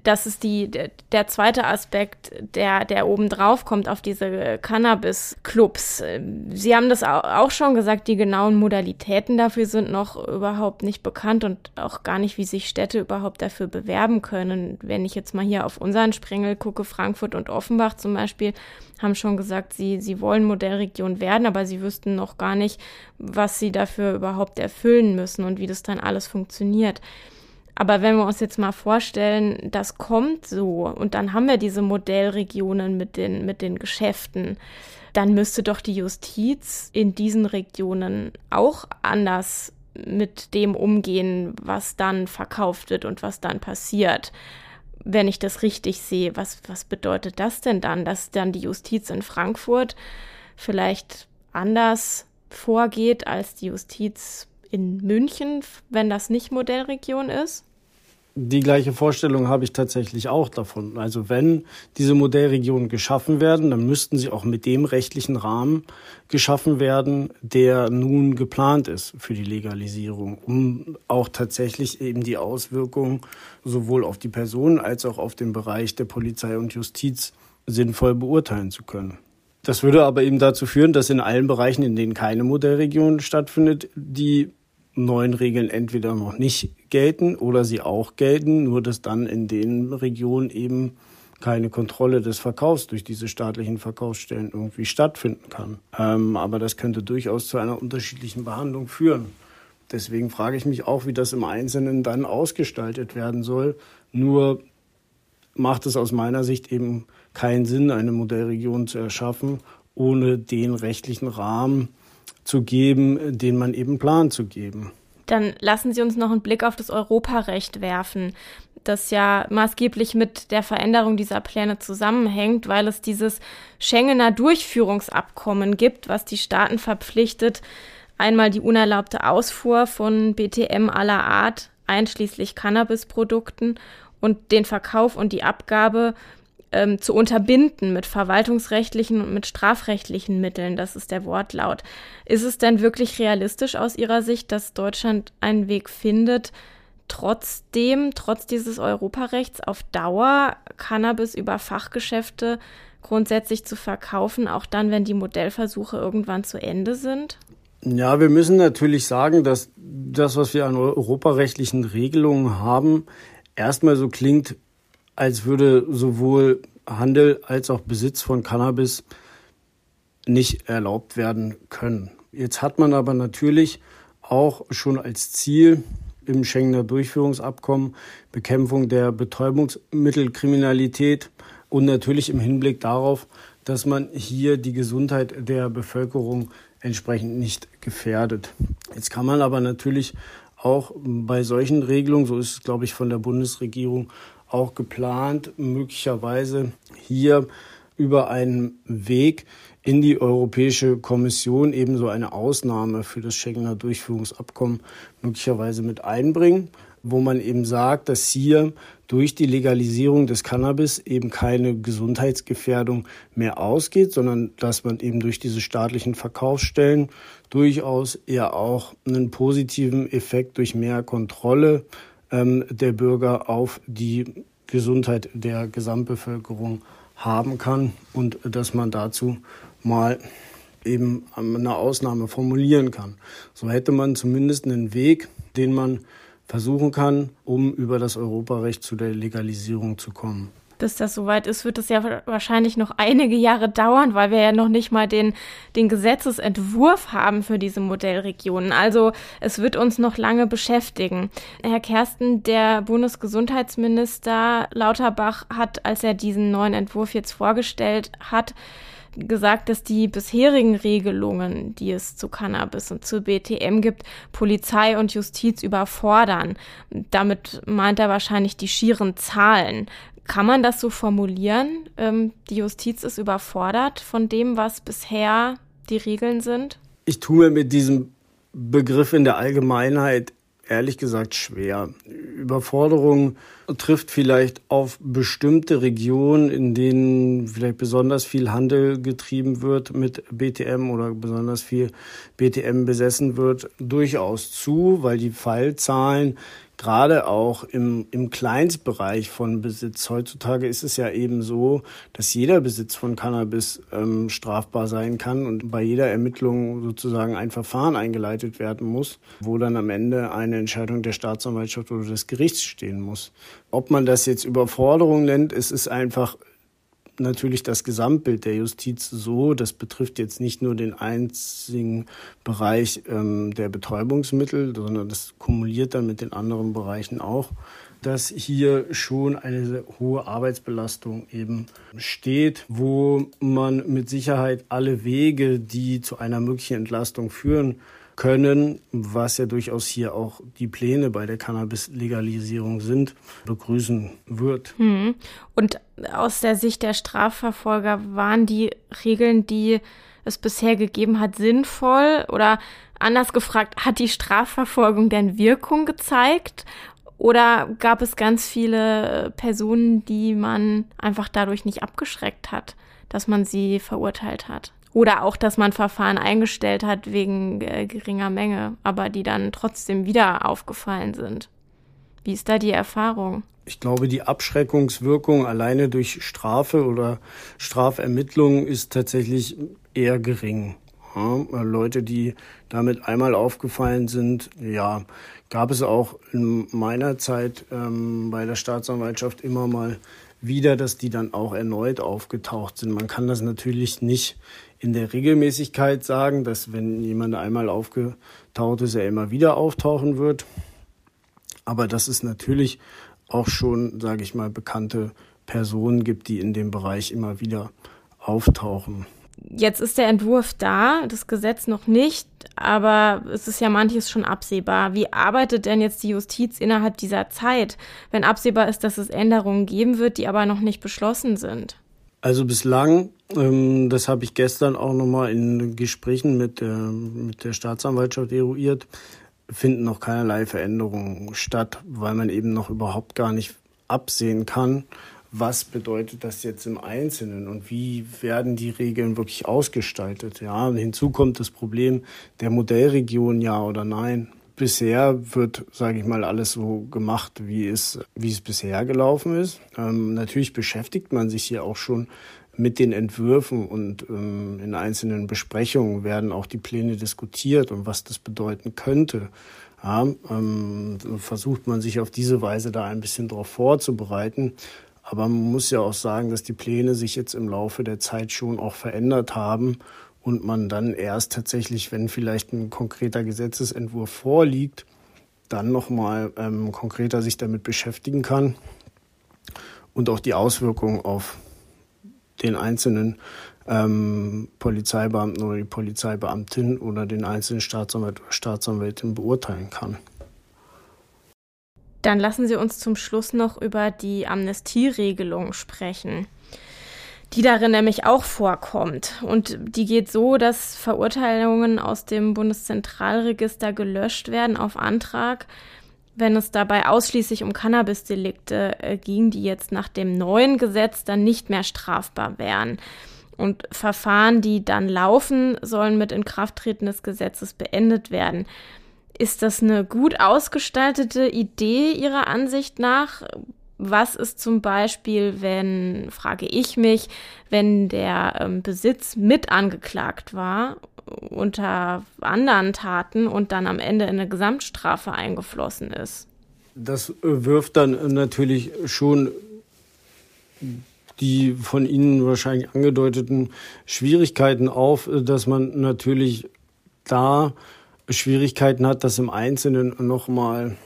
das ist die, der zweite Aspekt, der, der oben drauf kommt auf diese Cannabis-Clubs. Sie haben das auch schon gesagt, die genauen Modalitäten dafür sind noch überhaupt nicht bekannt und auch gar nicht, wie sich Städte überhaupt dafür bewerben können. Wenn ich jetzt mal hier auf unseren Sprengel gucke, Frankfurt und Offenbach zum Beispiel, haben schon gesagt, sie, sie wollen Modellregion werden, aber sie wüssten noch gar nicht, was sie dafür überhaupt erfüllen müssen und wie das dann alles funktioniert. Aber wenn wir uns jetzt mal vorstellen, das kommt so und dann haben wir diese Modellregionen mit den, mit den Geschäften, dann müsste doch die Justiz in diesen Regionen auch anders mit dem umgehen, was dann verkauft wird und was dann passiert. Wenn ich das richtig sehe, was, was bedeutet das denn dann, dass dann die Justiz in Frankfurt vielleicht anders vorgeht als die Justiz in München, wenn das nicht Modellregion ist? die gleiche Vorstellung habe ich tatsächlich auch davon. Also wenn diese Modellregionen geschaffen werden, dann müssten sie auch mit dem rechtlichen Rahmen geschaffen werden, der nun geplant ist für die Legalisierung, um auch tatsächlich eben die Auswirkungen sowohl auf die Person als auch auf den Bereich der Polizei und Justiz sinnvoll beurteilen zu können. Das würde aber eben dazu führen, dass in allen Bereichen, in denen keine Modellregion stattfindet, die neuen Regeln entweder noch nicht gelten oder sie auch gelten, nur dass dann in den Regionen eben keine Kontrolle des Verkaufs durch diese staatlichen Verkaufsstellen irgendwie stattfinden kann. Ähm, aber das könnte durchaus zu einer unterschiedlichen Behandlung führen. Deswegen frage ich mich auch, wie das im Einzelnen dann ausgestaltet werden soll. Nur macht es aus meiner Sicht eben keinen Sinn, eine Modellregion zu erschaffen, ohne den rechtlichen Rahmen, zu geben, den man eben plant zu geben. Dann lassen Sie uns noch einen Blick auf das Europarecht werfen, das ja maßgeblich mit der Veränderung dieser Pläne zusammenhängt, weil es dieses Schengener Durchführungsabkommen gibt, was die Staaten verpflichtet, einmal die unerlaubte Ausfuhr von BTM aller Art, einschließlich Cannabisprodukten, und den Verkauf und die Abgabe ähm, zu unterbinden mit verwaltungsrechtlichen und mit strafrechtlichen Mitteln. Das ist der Wortlaut. Ist es denn wirklich realistisch aus Ihrer Sicht, dass Deutschland einen Weg findet, trotzdem, trotz dieses Europarechts auf Dauer Cannabis über Fachgeschäfte grundsätzlich zu verkaufen, auch dann, wenn die Modellversuche irgendwann zu Ende sind? Ja, wir müssen natürlich sagen, dass das, was wir an europarechtlichen Regelungen haben, erstmal so klingt, als würde sowohl Handel als auch Besitz von Cannabis nicht erlaubt werden können. Jetzt hat man aber natürlich auch schon als Ziel im Schengener Durchführungsabkommen Bekämpfung der Betäubungsmittelkriminalität und natürlich im Hinblick darauf, dass man hier die Gesundheit der Bevölkerung entsprechend nicht gefährdet. Jetzt kann man aber natürlich auch bei solchen Regelungen, so ist es, glaube ich, von der Bundesregierung auch geplant, möglicherweise hier über einen Weg in die Europäische Kommission ebenso eine Ausnahme für das Schengener Durchführungsabkommen möglicherweise mit einbringen, wo man eben sagt, dass hier durch die Legalisierung des Cannabis eben keine Gesundheitsgefährdung mehr ausgeht, sondern dass man eben durch diese staatlichen Verkaufsstellen durchaus eher auch einen positiven Effekt durch mehr Kontrolle ähm, der Bürger auf die Gesundheit der Gesamtbevölkerung haben kann und dass man dazu mal eben eine Ausnahme formulieren kann. So hätte man zumindest einen Weg, den man versuchen kann, um über das Europarecht zu der Legalisierung zu kommen bis das soweit ist, wird es ja wahrscheinlich noch einige Jahre dauern, weil wir ja noch nicht mal den, den Gesetzesentwurf haben für diese Modellregionen. Also es wird uns noch lange beschäftigen. Herr Kersten, der Bundesgesundheitsminister Lauterbach hat, als er diesen neuen Entwurf jetzt vorgestellt hat, gesagt, dass die bisherigen Regelungen, die es zu Cannabis und zu BTM gibt, Polizei und Justiz überfordern. Damit meint er wahrscheinlich die schieren Zahlen. Kann man das so formulieren? Ähm, die Justiz ist überfordert von dem, was bisher die Regeln sind? Ich tue mir mit diesem Begriff in der Allgemeinheit ehrlich gesagt schwer. Überforderung trifft vielleicht auf bestimmte Regionen, in denen vielleicht besonders viel Handel getrieben wird mit BTM oder besonders viel BTM besessen wird, durchaus zu, weil die Fallzahlen gerade auch im, im Kleinstbereich von Besitz. Heutzutage ist es ja eben so, dass jeder Besitz von Cannabis ähm, strafbar sein kann und bei jeder Ermittlung sozusagen ein Verfahren eingeleitet werden muss, wo dann am Ende eine Entscheidung der Staatsanwaltschaft oder des Gerichts stehen muss. Ob man das jetzt Überforderung nennt, es ist einfach natürlich das Gesamtbild der Justiz so, das betrifft jetzt nicht nur den einzigen Bereich ähm, der Betäubungsmittel, sondern das kumuliert dann mit den anderen Bereichen auch, dass hier schon eine hohe Arbeitsbelastung eben steht, wo man mit Sicherheit alle Wege, die zu einer möglichen Entlastung führen, können, was ja durchaus hier auch die Pläne bei der Cannabis-Legalisierung sind, begrüßen wird. Hm. Und aus der Sicht der Strafverfolger waren die Regeln, die es bisher gegeben hat, sinnvoll? Oder anders gefragt, hat die Strafverfolgung denn Wirkung gezeigt? Oder gab es ganz viele Personen, die man einfach dadurch nicht abgeschreckt hat, dass man sie verurteilt hat? Oder auch, dass man Verfahren eingestellt hat wegen äh, geringer Menge, aber die dann trotzdem wieder aufgefallen sind. Wie ist da die Erfahrung? Ich glaube, die Abschreckungswirkung alleine durch Strafe oder Strafermittlung ist tatsächlich eher gering. Ja, Leute, die damit einmal aufgefallen sind, ja, gab es auch in meiner Zeit ähm, bei der Staatsanwaltschaft immer mal wieder, dass die dann auch erneut aufgetaucht sind. Man kann das natürlich nicht in der Regelmäßigkeit sagen, dass wenn jemand einmal aufgetaucht ist, er immer wieder auftauchen wird. Aber dass es natürlich auch schon, sage ich mal, bekannte Personen gibt, die in dem Bereich immer wieder auftauchen. Jetzt ist der Entwurf da, das Gesetz noch nicht, aber es ist ja manches schon absehbar. Wie arbeitet denn jetzt die Justiz innerhalb dieser Zeit, wenn absehbar ist, dass es Änderungen geben wird, die aber noch nicht beschlossen sind? Also bislang, ähm, das habe ich gestern auch nochmal in Gesprächen mit der, mit der Staatsanwaltschaft eruiert, finden noch keinerlei Veränderungen statt, weil man eben noch überhaupt gar nicht absehen kann, was bedeutet das jetzt im Einzelnen und wie werden die Regeln wirklich ausgestaltet. Ja, hinzu kommt das Problem der Modellregion, ja oder nein. Bisher wird, sage ich mal, alles so gemacht, wie es, wie es bisher gelaufen ist. Ähm, natürlich beschäftigt man sich hier auch schon mit den Entwürfen und ähm, in einzelnen Besprechungen werden auch die Pläne diskutiert und was das bedeuten könnte. Ja, ähm, versucht man sich auf diese Weise da ein bisschen darauf vorzubereiten. Aber man muss ja auch sagen, dass die Pläne sich jetzt im Laufe der Zeit schon auch verändert haben und man dann erst tatsächlich, wenn vielleicht ein konkreter Gesetzesentwurf vorliegt, dann nochmal ähm, konkreter sich damit beschäftigen kann und auch die Auswirkungen auf den einzelnen ähm, Polizeibeamten oder die Polizeibeamtin oder den einzelnen Staatsanwalt oder Staatsanwältin beurteilen kann. Dann lassen Sie uns zum Schluss noch über die Amnestieregelung sprechen, die darin nämlich auch vorkommt. Und die geht so, dass Verurteilungen aus dem Bundeszentralregister gelöscht werden auf Antrag, wenn es dabei ausschließlich um Cannabisdelikte äh, ging, die jetzt nach dem neuen Gesetz dann nicht mehr strafbar wären. Und Verfahren, die dann laufen, sollen mit Inkrafttreten des Gesetzes beendet werden. Ist das eine gut ausgestaltete Idee Ihrer Ansicht nach? Was ist zum Beispiel, wenn, frage ich mich, wenn der ähm, Besitz mit angeklagt war unter anderen Taten und dann am Ende in eine Gesamtstrafe eingeflossen ist? Das wirft dann natürlich schon die von Ihnen wahrscheinlich angedeuteten Schwierigkeiten auf, dass man natürlich da Schwierigkeiten hat, das im Einzelnen nochmal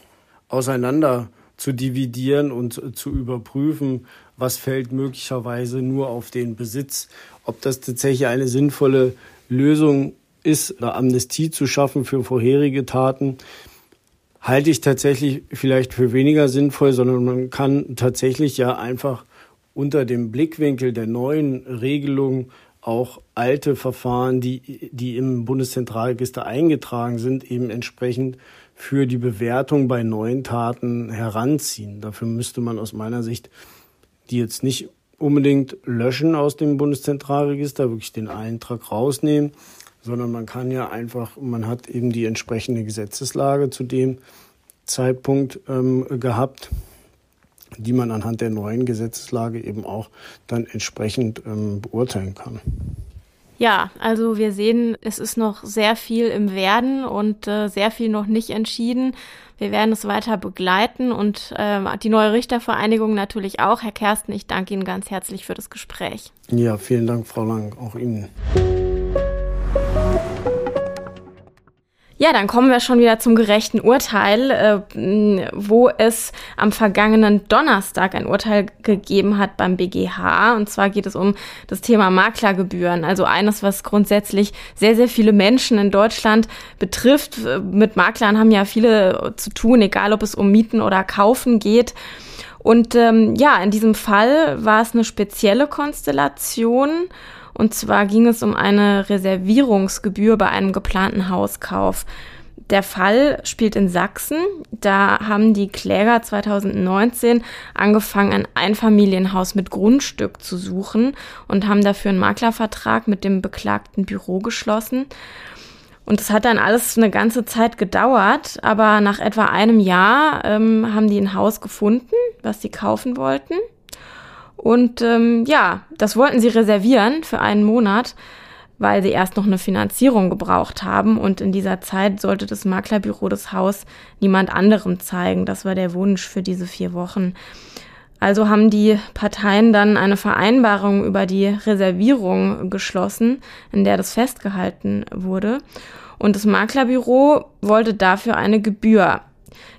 auseinander zu dividieren und zu überprüfen, was fällt möglicherweise nur auf den Besitz, ob das tatsächlich eine sinnvolle Lösung ist, eine Amnestie zu schaffen für vorherige Taten, halte ich tatsächlich vielleicht für weniger sinnvoll, sondern man kann tatsächlich ja einfach unter dem Blickwinkel der neuen Regelung auch alte Verfahren, die, die im Bundeszentralregister eingetragen sind, eben entsprechend für die Bewertung bei neuen Taten heranziehen. Dafür müsste man aus meiner Sicht die jetzt nicht unbedingt löschen aus dem Bundeszentralregister, wirklich den Eintrag rausnehmen, sondern man kann ja einfach, man hat eben die entsprechende Gesetzeslage zu dem Zeitpunkt ähm, gehabt die man anhand der neuen Gesetzeslage eben auch dann entsprechend ähm, beurteilen kann. Ja, also wir sehen, es ist noch sehr viel im Werden und äh, sehr viel noch nicht entschieden. Wir werden es weiter begleiten und äh, die neue Richtervereinigung natürlich auch. Herr Kersten, ich danke Ihnen ganz herzlich für das Gespräch. Ja, vielen Dank, Frau Lang, auch Ihnen. Ja, dann kommen wir schon wieder zum gerechten Urteil, äh, wo es am vergangenen Donnerstag ein Urteil gegeben hat beim BGH. Und zwar geht es um das Thema Maklergebühren. Also eines, was grundsätzlich sehr, sehr viele Menschen in Deutschland betrifft. Mit Maklern haben ja viele zu tun, egal ob es um Mieten oder Kaufen geht. Und ähm, ja, in diesem Fall war es eine spezielle Konstellation. Und zwar ging es um eine Reservierungsgebühr bei einem geplanten Hauskauf. Der Fall spielt in Sachsen. Da haben die Kläger 2019 angefangen, ein Einfamilienhaus mit Grundstück zu suchen und haben dafür einen Maklervertrag mit dem beklagten Büro geschlossen. Und es hat dann alles eine ganze Zeit gedauert, aber nach etwa einem Jahr ähm, haben die ein Haus gefunden, was sie kaufen wollten. Und ähm, ja, das wollten sie reservieren für einen Monat weil sie erst noch eine Finanzierung gebraucht haben und in dieser Zeit sollte das Maklerbüro das Haus niemand anderem zeigen. Das war der Wunsch für diese vier Wochen. Also haben die Parteien dann eine Vereinbarung über die Reservierung geschlossen, in der das festgehalten wurde. Und das Maklerbüro wollte dafür eine Gebühr.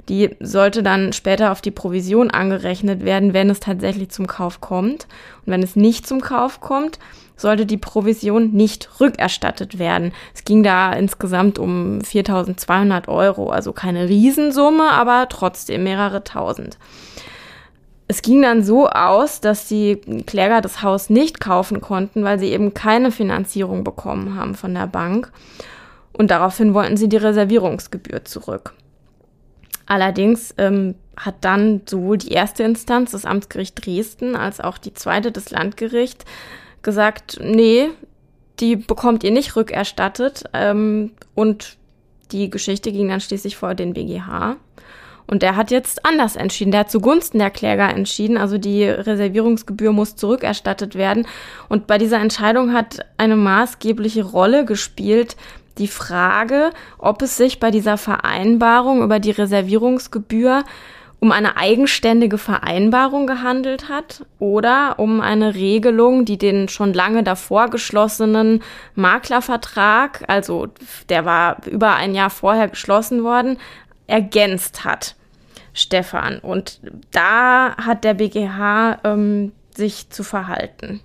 Die sollte dann später auf die Provision angerechnet werden, wenn es tatsächlich zum Kauf kommt. Und wenn es nicht zum Kauf kommt, sollte die Provision nicht rückerstattet werden. Es ging da insgesamt um 4.200 Euro, also keine Riesensumme, aber trotzdem mehrere tausend. Es ging dann so aus, dass die Kläger das Haus nicht kaufen konnten, weil sie eben keine Finanzierung bekommen haben von der Bank. Und daraufhin wollten sie die Reservierungsgebühr zurück. Allerdings ähm, hat dann sowohl die erste Instanz, das Amtsgericht Dresden, als auch die zweite, das Landgericht, gesagt, nee, die bekommt ihr nicht rückerstattet. Ähm, und die Geschichte ging dann schließlich vor den BGH. Und der hat jetzt anders entschieden. Der hat zugunsten der Kläger entschieden. Also die Reservierungsgebühr muss zurückerstattet werden. Und bei dieser Entscheidung hat eine maßgebliche Rolle gespielt die Frage, ob es sich bei dieser Vereinbarung über die Reservierungsgebühr um eine eigenständige Vereinbarung gehandelt hat oder um eine Regelung, die den schon lange davor geschlossenen Maklervertrag, also der war über ein Jahr vorher geschlossen worden, ergänzt hat. Stefan. Und da hat der BGH ähm, sich zu verhalten.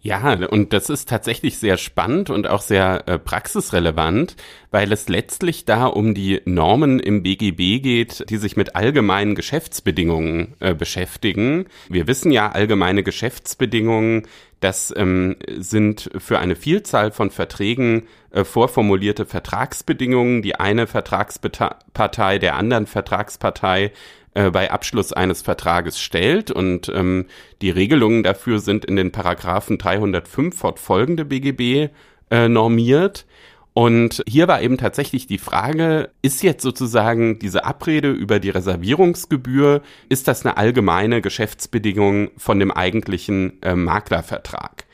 Ja, und das ist tatsächlich sehr spannend und auch sehr äh, praxisrelevant, weil es letztlich da um die Normen im BGB geht, die sich mit allgemeinen Geschäftsbedingungen äh, beschäftigen. Wir wissen ja, allgemeine Geschäftsbedingungen, das ähm, sind für eine Vielzahl von Verträgen äh, vorformulierte Vertragsbedingungen, die eine Vertragspartei der anderen Vertragspartei äh, bei Abschluss eines Vertrages stellt. Und ähm, die Regelungen dafür sind in den Paragraphen 305 fortfolgende BGB äh, normiert. Und hier war eben tatsächlich die Frage, ist jetzt sozusagen diese Abrede über die Reservierungsgebühr, ist das eine allgemeine Geschäftsbedingung von dem eigentlichen äh, Maklervertrag?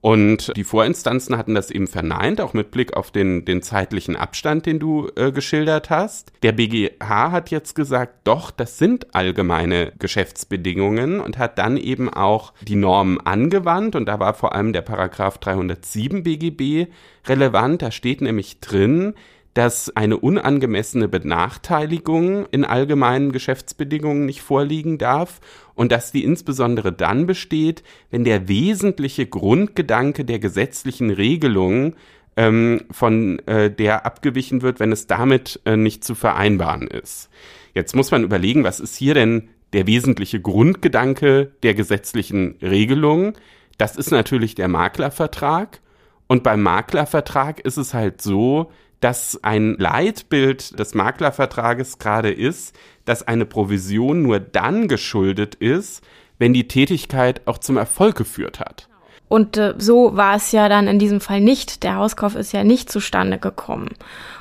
Und die Vorinstanzen hatten das eben verneint, auch mit Blick auf den, den zeitlichen Abstand, den du äh, geschildert hast. Der BGH hat jetzt gesagt, doch, das sind allgemeine Geschäftsbedingungen und hat dann eben auch die Normen angewandt. Und da war vor allem der Paragraph 307 BGB relevant. Da steht nämlich drin, dass eine unangemessene Benachteiligung in allgemeinen Geschäftsbedingungen nicht vorliegen darf und dass die insbesondere dann besteht, wenn der wesentliche Grundgedanke der gesetzlichen Regelung ähm, von äh, der abgewichen wird, wenn es damit äh, nicht zu vereinbaren ist. Jetzt muss man überlegen, was ist hier denn der wesentliche Grundgedanke der gesetzlichen Regelung? Das ist natürlich der Maklervertrag. Und beim Maklervertrag ist es halt so, dass ein Leitbild des Maklervertrages gerade ist, dass eine Provision nur dann geschuldet ist, wenn die Tätigkeit auch zum Erfolg geführt hat. Und äh, so war es ja dann in diesem Fall nicht. Der Hauskauf ist ja nicht zustande gekommen.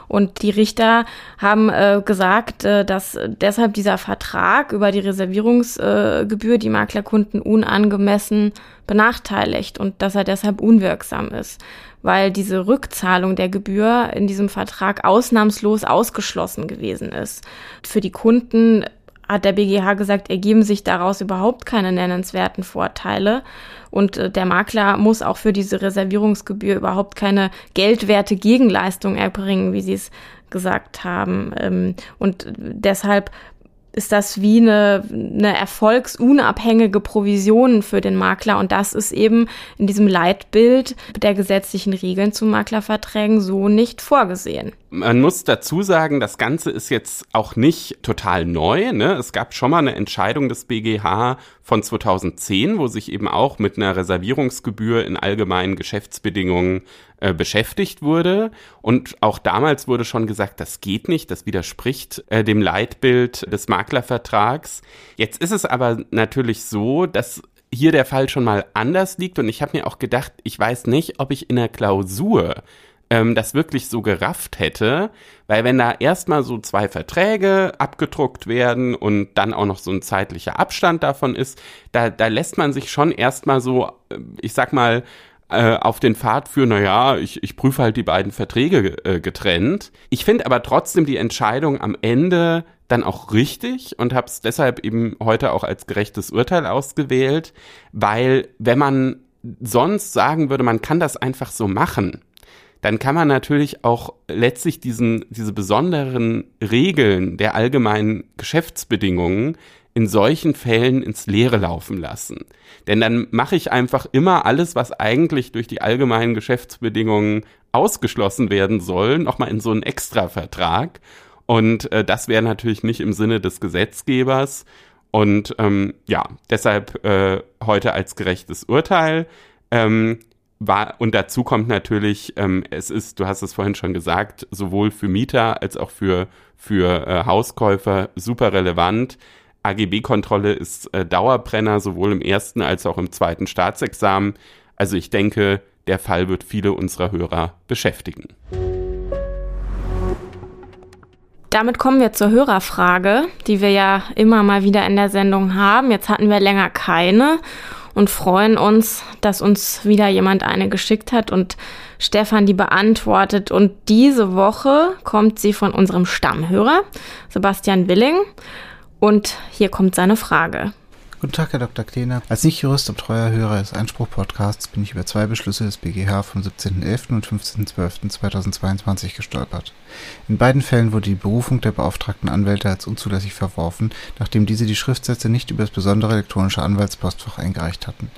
Und die Richter haben äh, gesagt, äh, dass deshalb dieser Vertrag über die Reservierungsgebühr äh, die Maklerkunden unangemessen benachteiligt und dass er deshalb unwirksam ist, weil diese Rückzahlung der Gebühr in diesem Vertrag ausnahmslos ausgeschlossen gewesen ist. Für die Kunden hat der BGH gesagt, ergeben sich daraus überhaupt keine nennenswerten Vorteile. Und äh, der Makler muss auch für diese Reservierungsgebühr überhaupt keine geldwerte Gegenleistung erbringen, wie Sie es gesagt haben. Ähm, und deshalb ist das wie eine, eine erfolgsunabhängige Provision für den Makler. Und das ist eben in diesem Leitbild der gesetzlichen Regeln zu Maklerverträgen so nicht vorgesehen. Man muss dazu sagen, das Ganze ist jetzt auch nicht total neu. Ne? Es gab schon mal eine Entscheidung des BGH von 2010, wo sich eben auch mit einer Reservierungsgebühr in allgemeinen Geschäftsbedingungen äh, beschäftigt wurde. Und auch damals wurde schon gesagt, das geht nicht, das widerspricht äh, dem Leitbild des Maklervertrags. Jetzt ist es aber natürlich so, dass hier der Fall schon mal anders liegt und ich habe mir auch gedacht, ich weiß nicht, ob ich in der Klausur ähm, das wirklich so gerafft hätte, weil wenn da erstmal so zwei Verträge abgedruckt werden und dann auch noch so ein zeitlicher Abstand davon ist, da, da lässt man sich schon erstmal so, äh, ich sag mal, äh, auf den Pfad für, naja, ich, ich prüfe halt die beiden Verträge äh, getrennt. Ich finde aber trotzdem die Entscheidung am Ende dann auch richtig und habe es deshalb eben heute auch als gerechtes Urteil ausgewählt, weil wenn man sonst sagen würde, man kann das einfach so machen, dann kann man natürlich auch letztlich diesen, diese besonderen Regeln der allgemeinen Geschäftsbedingungen in solchen Fällen ins Leere laufen lassen. Denn dann mache ich einfach immer alles, was eigentlich durch die allgemeinen Geschäftsbedingungen ausgeschlossen werden soll, nochmal in so einen Extravertrag. Und äh, das wäre natürlich nicht im Sinne des Gesetzgebers. Und ähm, ja, deshalb äh, heute als gerechtes Urteil. Ähm, war, und dazu kommt natürlich, ähm, es ist, du hast es vorhin schon gesagt, sowohl für Mieter als auch für, für äh, Hauskäufer super relevant. AGB-Kontrolle ist äh, Dauerbrenner, sowohl im ersten als auch im zweiten Staatsexamen. Also ich denke, der Fall wird viele unserer Hörer beschäftigen. Damit kommen wir zur Hörerfrage, die wir ja immer mal wieder in der Sendung haben. Jetzt hatten wir länger keine und freuen uns, dass uns wieder jemand eine geschickt hat und Stefan die beantwortet. Und diese Woche kommt sie von unserem Stammhörer, Sebastian Willing. Und hier kommt seine Frage. Guten Tag, Herr Dr. Kleene. Als Nicht-Jurist und treuer Hörer des Einspruch-Podcasts bin ich über zwei Beschlüsse des BGH vom 17.11. und 15.12.2022 gestolpert. In beiden Fällen wurde die Berufung der beauftragten Anwälte als unzulässig verworfen, nachdem diese die Schriftsätze nicht über das besondere elektronische Anwaltspostfach eingereicht hatten.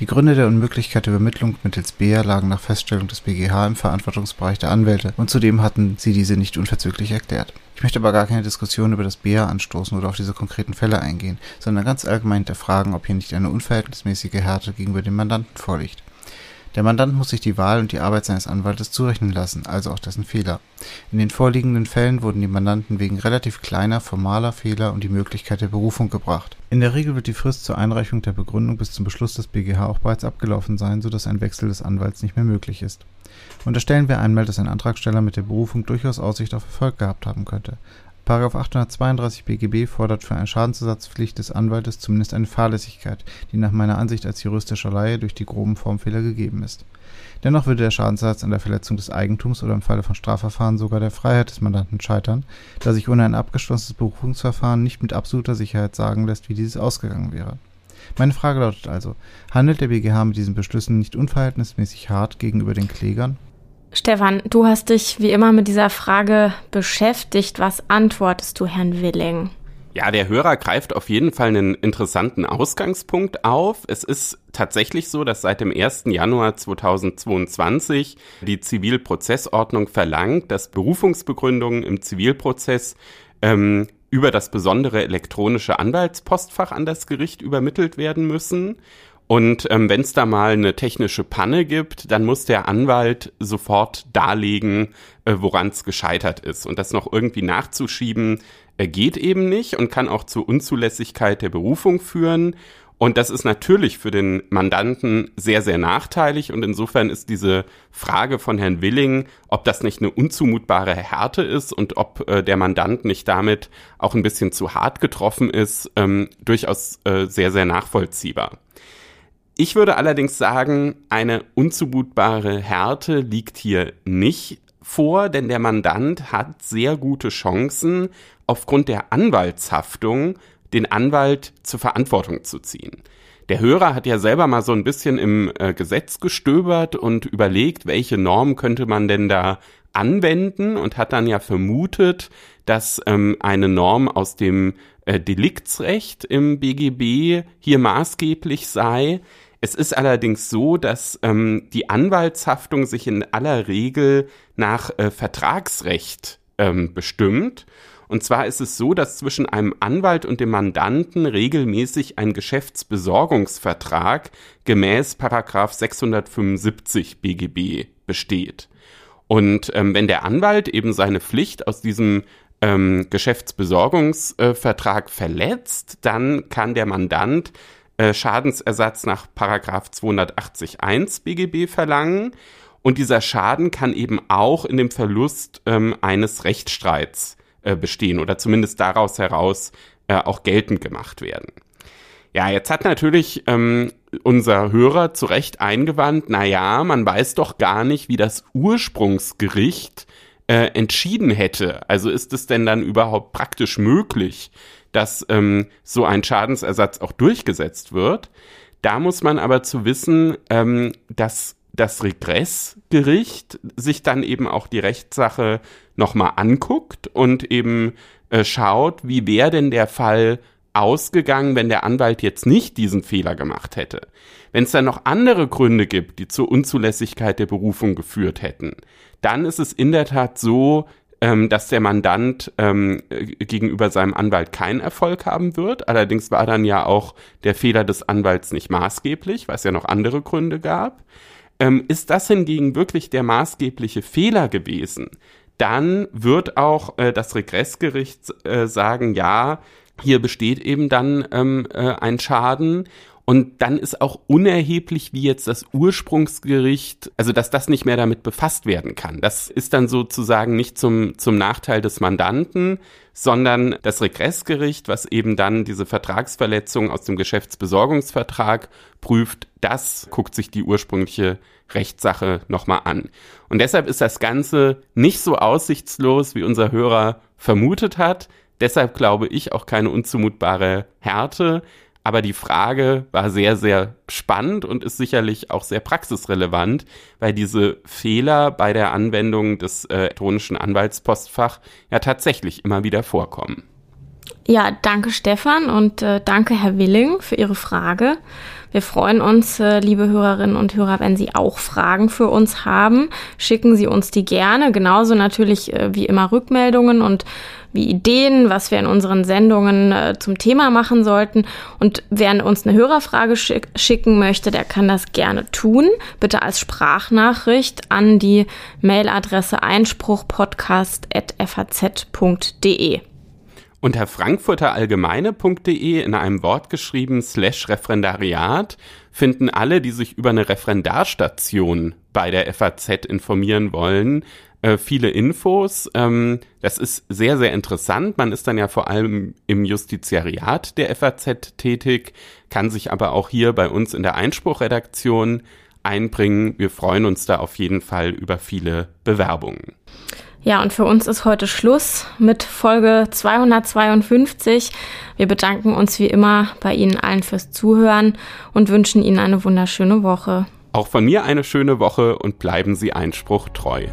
Die Gründe der Unmöglichkeit der Übermittlung mittels BEA lagen nach Feststellung des BGH im Verantwortungsbereich der Anwälte und zudem hatten sie diese nicht unverzüglich erklärt. Ich möchte aber gar keine Diskussion über das BEA anstoßen oder auf diese konkreten Fälle eingehen, sondern ganz allgemein hinterfragen, ob hier nicht eine unverhältnismäßige Härte gegenüber dem Mandanten vorliegt. Der Mandant muss sich die Wahl und die Arbeit seines Anwaltes zurechnen lassen, also auch dessen Fehler. In den vorliegenden Fällen wurden die Mandanten wegen relativ kleiner formaler Fehler um die Möglichkeit der Berufung gebracht. In der Regel wird die Frist zur Einreichung der Begründung bis zum Beschluss des BGH auch bereits abgelaufen sein, sodass ein Wechsel des Anwalts nicht mehr möglich ist. Unterstellen wir einmal, dass ein Antragsteller mit der Berufung durchaus Aussicht auf Erfolg gehabt haben könnte. 832 BGB fordert für eine Schadensersatzpflicht des Anwaltes zumindest eine Fahrlässigkeit, die nach meiner Ansicht als juristischer Laie durch die groben Formfehler gegeben ist. Dennoch würde der Schadensersatz an der Verletzung des Eigentums oder im Falle von Strafverfahren sogar der Freiheit des Mandanten scheitern, da sich ohne ein abgeschlossenes Berufungsverfahren nicht mit absoluter Sicherheit sagen lässt, wie dieses ausgegangen wäre. Meine Frage lautet also, handelt der BGH mit diesen Beschlüssen nicht unverhältnismäßig hart gegenüber den Klägern? Stefan, du hast dich wie immer mit dieser Frage beschäftigt. Was antwortest du Herrn Willing? Ja, der Hörer greift auf jeden Fall einen interessanten Ausgangspunkt auf. Es ist tatsächlich so, dass seit dem 1. Januar 2022 die Zivilprozessordnung verlangt, dass Berufungsbegründungen im Zivilprozess ähm, über das besondere elektronische Anwaltspostfach an das Gericht übermittelt werden müssen. Und ähm, wenn es da mal eine technische Panne gibt, dann muss der Anwalt sofort darlegen, äh, woran es gescheitert ist. Und das noch irgendwie nachzuschieben, äh, geht eben nicht und kann auch zur Unzulässigkeit der Berufung führen. Und das ist natürlich für den Mandanten sehr, sehr nachteilig. Und insofern ist diese Frage von Herrn Willing, ob das nicht eine unzumutbare Härte ist und ob äh, der Mandant nicht damit auch ein bisschen zu hart getroffen ist, ähm, durchaus äh, sehr, sehr nachvollziehbar. Ich würde allerdings sagen, eine unzumutbare Härte liegt hier nicht vor, denn der Mandant hat sehr gute Chancen, aufgrund der Anwaltshaftung den Anwalt zur Verantwortung zu ziehen. Der Hörer hat ja selber mal so ein bisschen im äh, Gesetz gestöbert und überlegt, welche Norm könnte man denn da anwenden und hat dann ja vermutet, dass ähm, eine Norm aus dem äh, Deliktsrecht im BGB hier maßgeblich sei. Es ist allerdings so, dass ähm, die Anwaltshaftung sich in aller Regel nach äh, Vertragsrecht ähm, bestimmt. Und zwar ist es so, dass zwischen einem Anwalt und dem Mandanten regelmäßig ein Geschäftsbesorgungsvertrag gemäß Paragraph 675 BGB besteht. Und ähm, wenn der Anwalt eben seine Pflicht aus diesem ähm, Geschäftsbesorgungsvertrag verletzt, dann kann der Mandant äh, Schadensersatz nach Paragraph 280.1 BGB verlangen. Und dieser Schaden kann eben auch in dem Verlust ähm, eines Rechtsstreits äh, bestehen oder zumindest daraus heraus äh, auch geltend gemacht werden. Ja, jetzt hat natürlich ähm, unser Hörer zu Recht eingewandt, na ja, man weiß doch gar nicht, wie das Ursprungsgericht äh, entschieden hätte. Also ist es denn dann überhaupt praktisch möglich, dass ähm, so ein Schadensersatz auch durchgesetzt wird? Da muss man aber zu wissen, ähm, dass das Regressgericht sich dann eben auch die Rechtssache nochmal anguckt und eben äh, schaut, wie wäre denn der Fall ausgegangen, wenn der Anwalt jetzt nicht diesen Fehler gemacht hätte. Wenn es dann noch andere Gründe gibt, die zur Unzulässigkeit der Berufung geführt hätten, dann ist es in der Tat so, ähm, dass der Mandant ähm, gegenüber seinem Anwalt keinen Erfolg haben wird. Allerdings war dann ja auch der Fehler des Anwalts nicht maßgeblich, weil es ja noch andere Gründe gab. Ähm, ist das hingegen wirklich der maßgebliche Fehler gewesen? Dann wird auch äh, das Regressgericht äh, sagen, ja, hier besteht eben dann ähm, äh, ein Schaden und dann ist auch unerheblich, wie jetzt das Ursprungsgericht, also dass das nicht mehr damit befasst werden kann. Das ist dann sozusagen nicht zum, zum Nachteil des Mandanten, sondern das Regressgericht, was eben dann diese Vertragsverletzung aus dem Geschäftsbesorgungsvertrag prüft, das guckt sich die ursprüngliche Rechtssache nochmal an. Und deshalb ist das Ganze nicht so aussichtslos, wie unser Hörer vermutet hat. Deshalb glaube ich auch keine unzumutbare Härte. Aber die Frage war sehr, sehr spannend und ist sicherlich auch sehr praxisrelevant, weil diese Fehler bei der Anwendung des äh, elektronischen Anwaltspostfach ja tatsächlich immer wieder vorkommen. Ja, danke Stefan und äh, danke Herr Willing für Ihre Frage. Wir freuen uns, äh, liebe Hörerinnen und Hörer, wenn Sie auch Fragen für uns haben. Schicken Sie uns die gerne. Genauso natürlich äh, wie immer Rückmeldungen und wie Ideen, was wir in unseren Sendungen äh, zum Thema machen sollten. Und wer uns eine Hörerfrage schick schicken möchte, der kann das gerne tun. Bitte als Sprachnachricht an die Mailadresse einspruchpodcast.faz.de. Unter frankfurterallgemeine.de in einem Wort geschrieben slash Referendariat finden alle, die sich über eine Referendarstation bei der FAZ informieren wollen, äh, viele Infos. Ähm, das ist sehr, sehr interessant. Man ist dann ja vor allem im Justiziariat der FAZ tätig, kann sich aber auch hier bei uns in der Einspruchredaktion einbringen. Wir freuen uns da auf jeden Fall über viele Bewerbungen. Ja, und für uns ist heute Schluss mit Folge 252. Wir bedanken uns wie immer bei Ihnen allen fürs Zuhören und wünschen Ihnen eine wunderschöne Woche. Auch von mir eine schöne Woche und bleiben Sie Einspruch treu.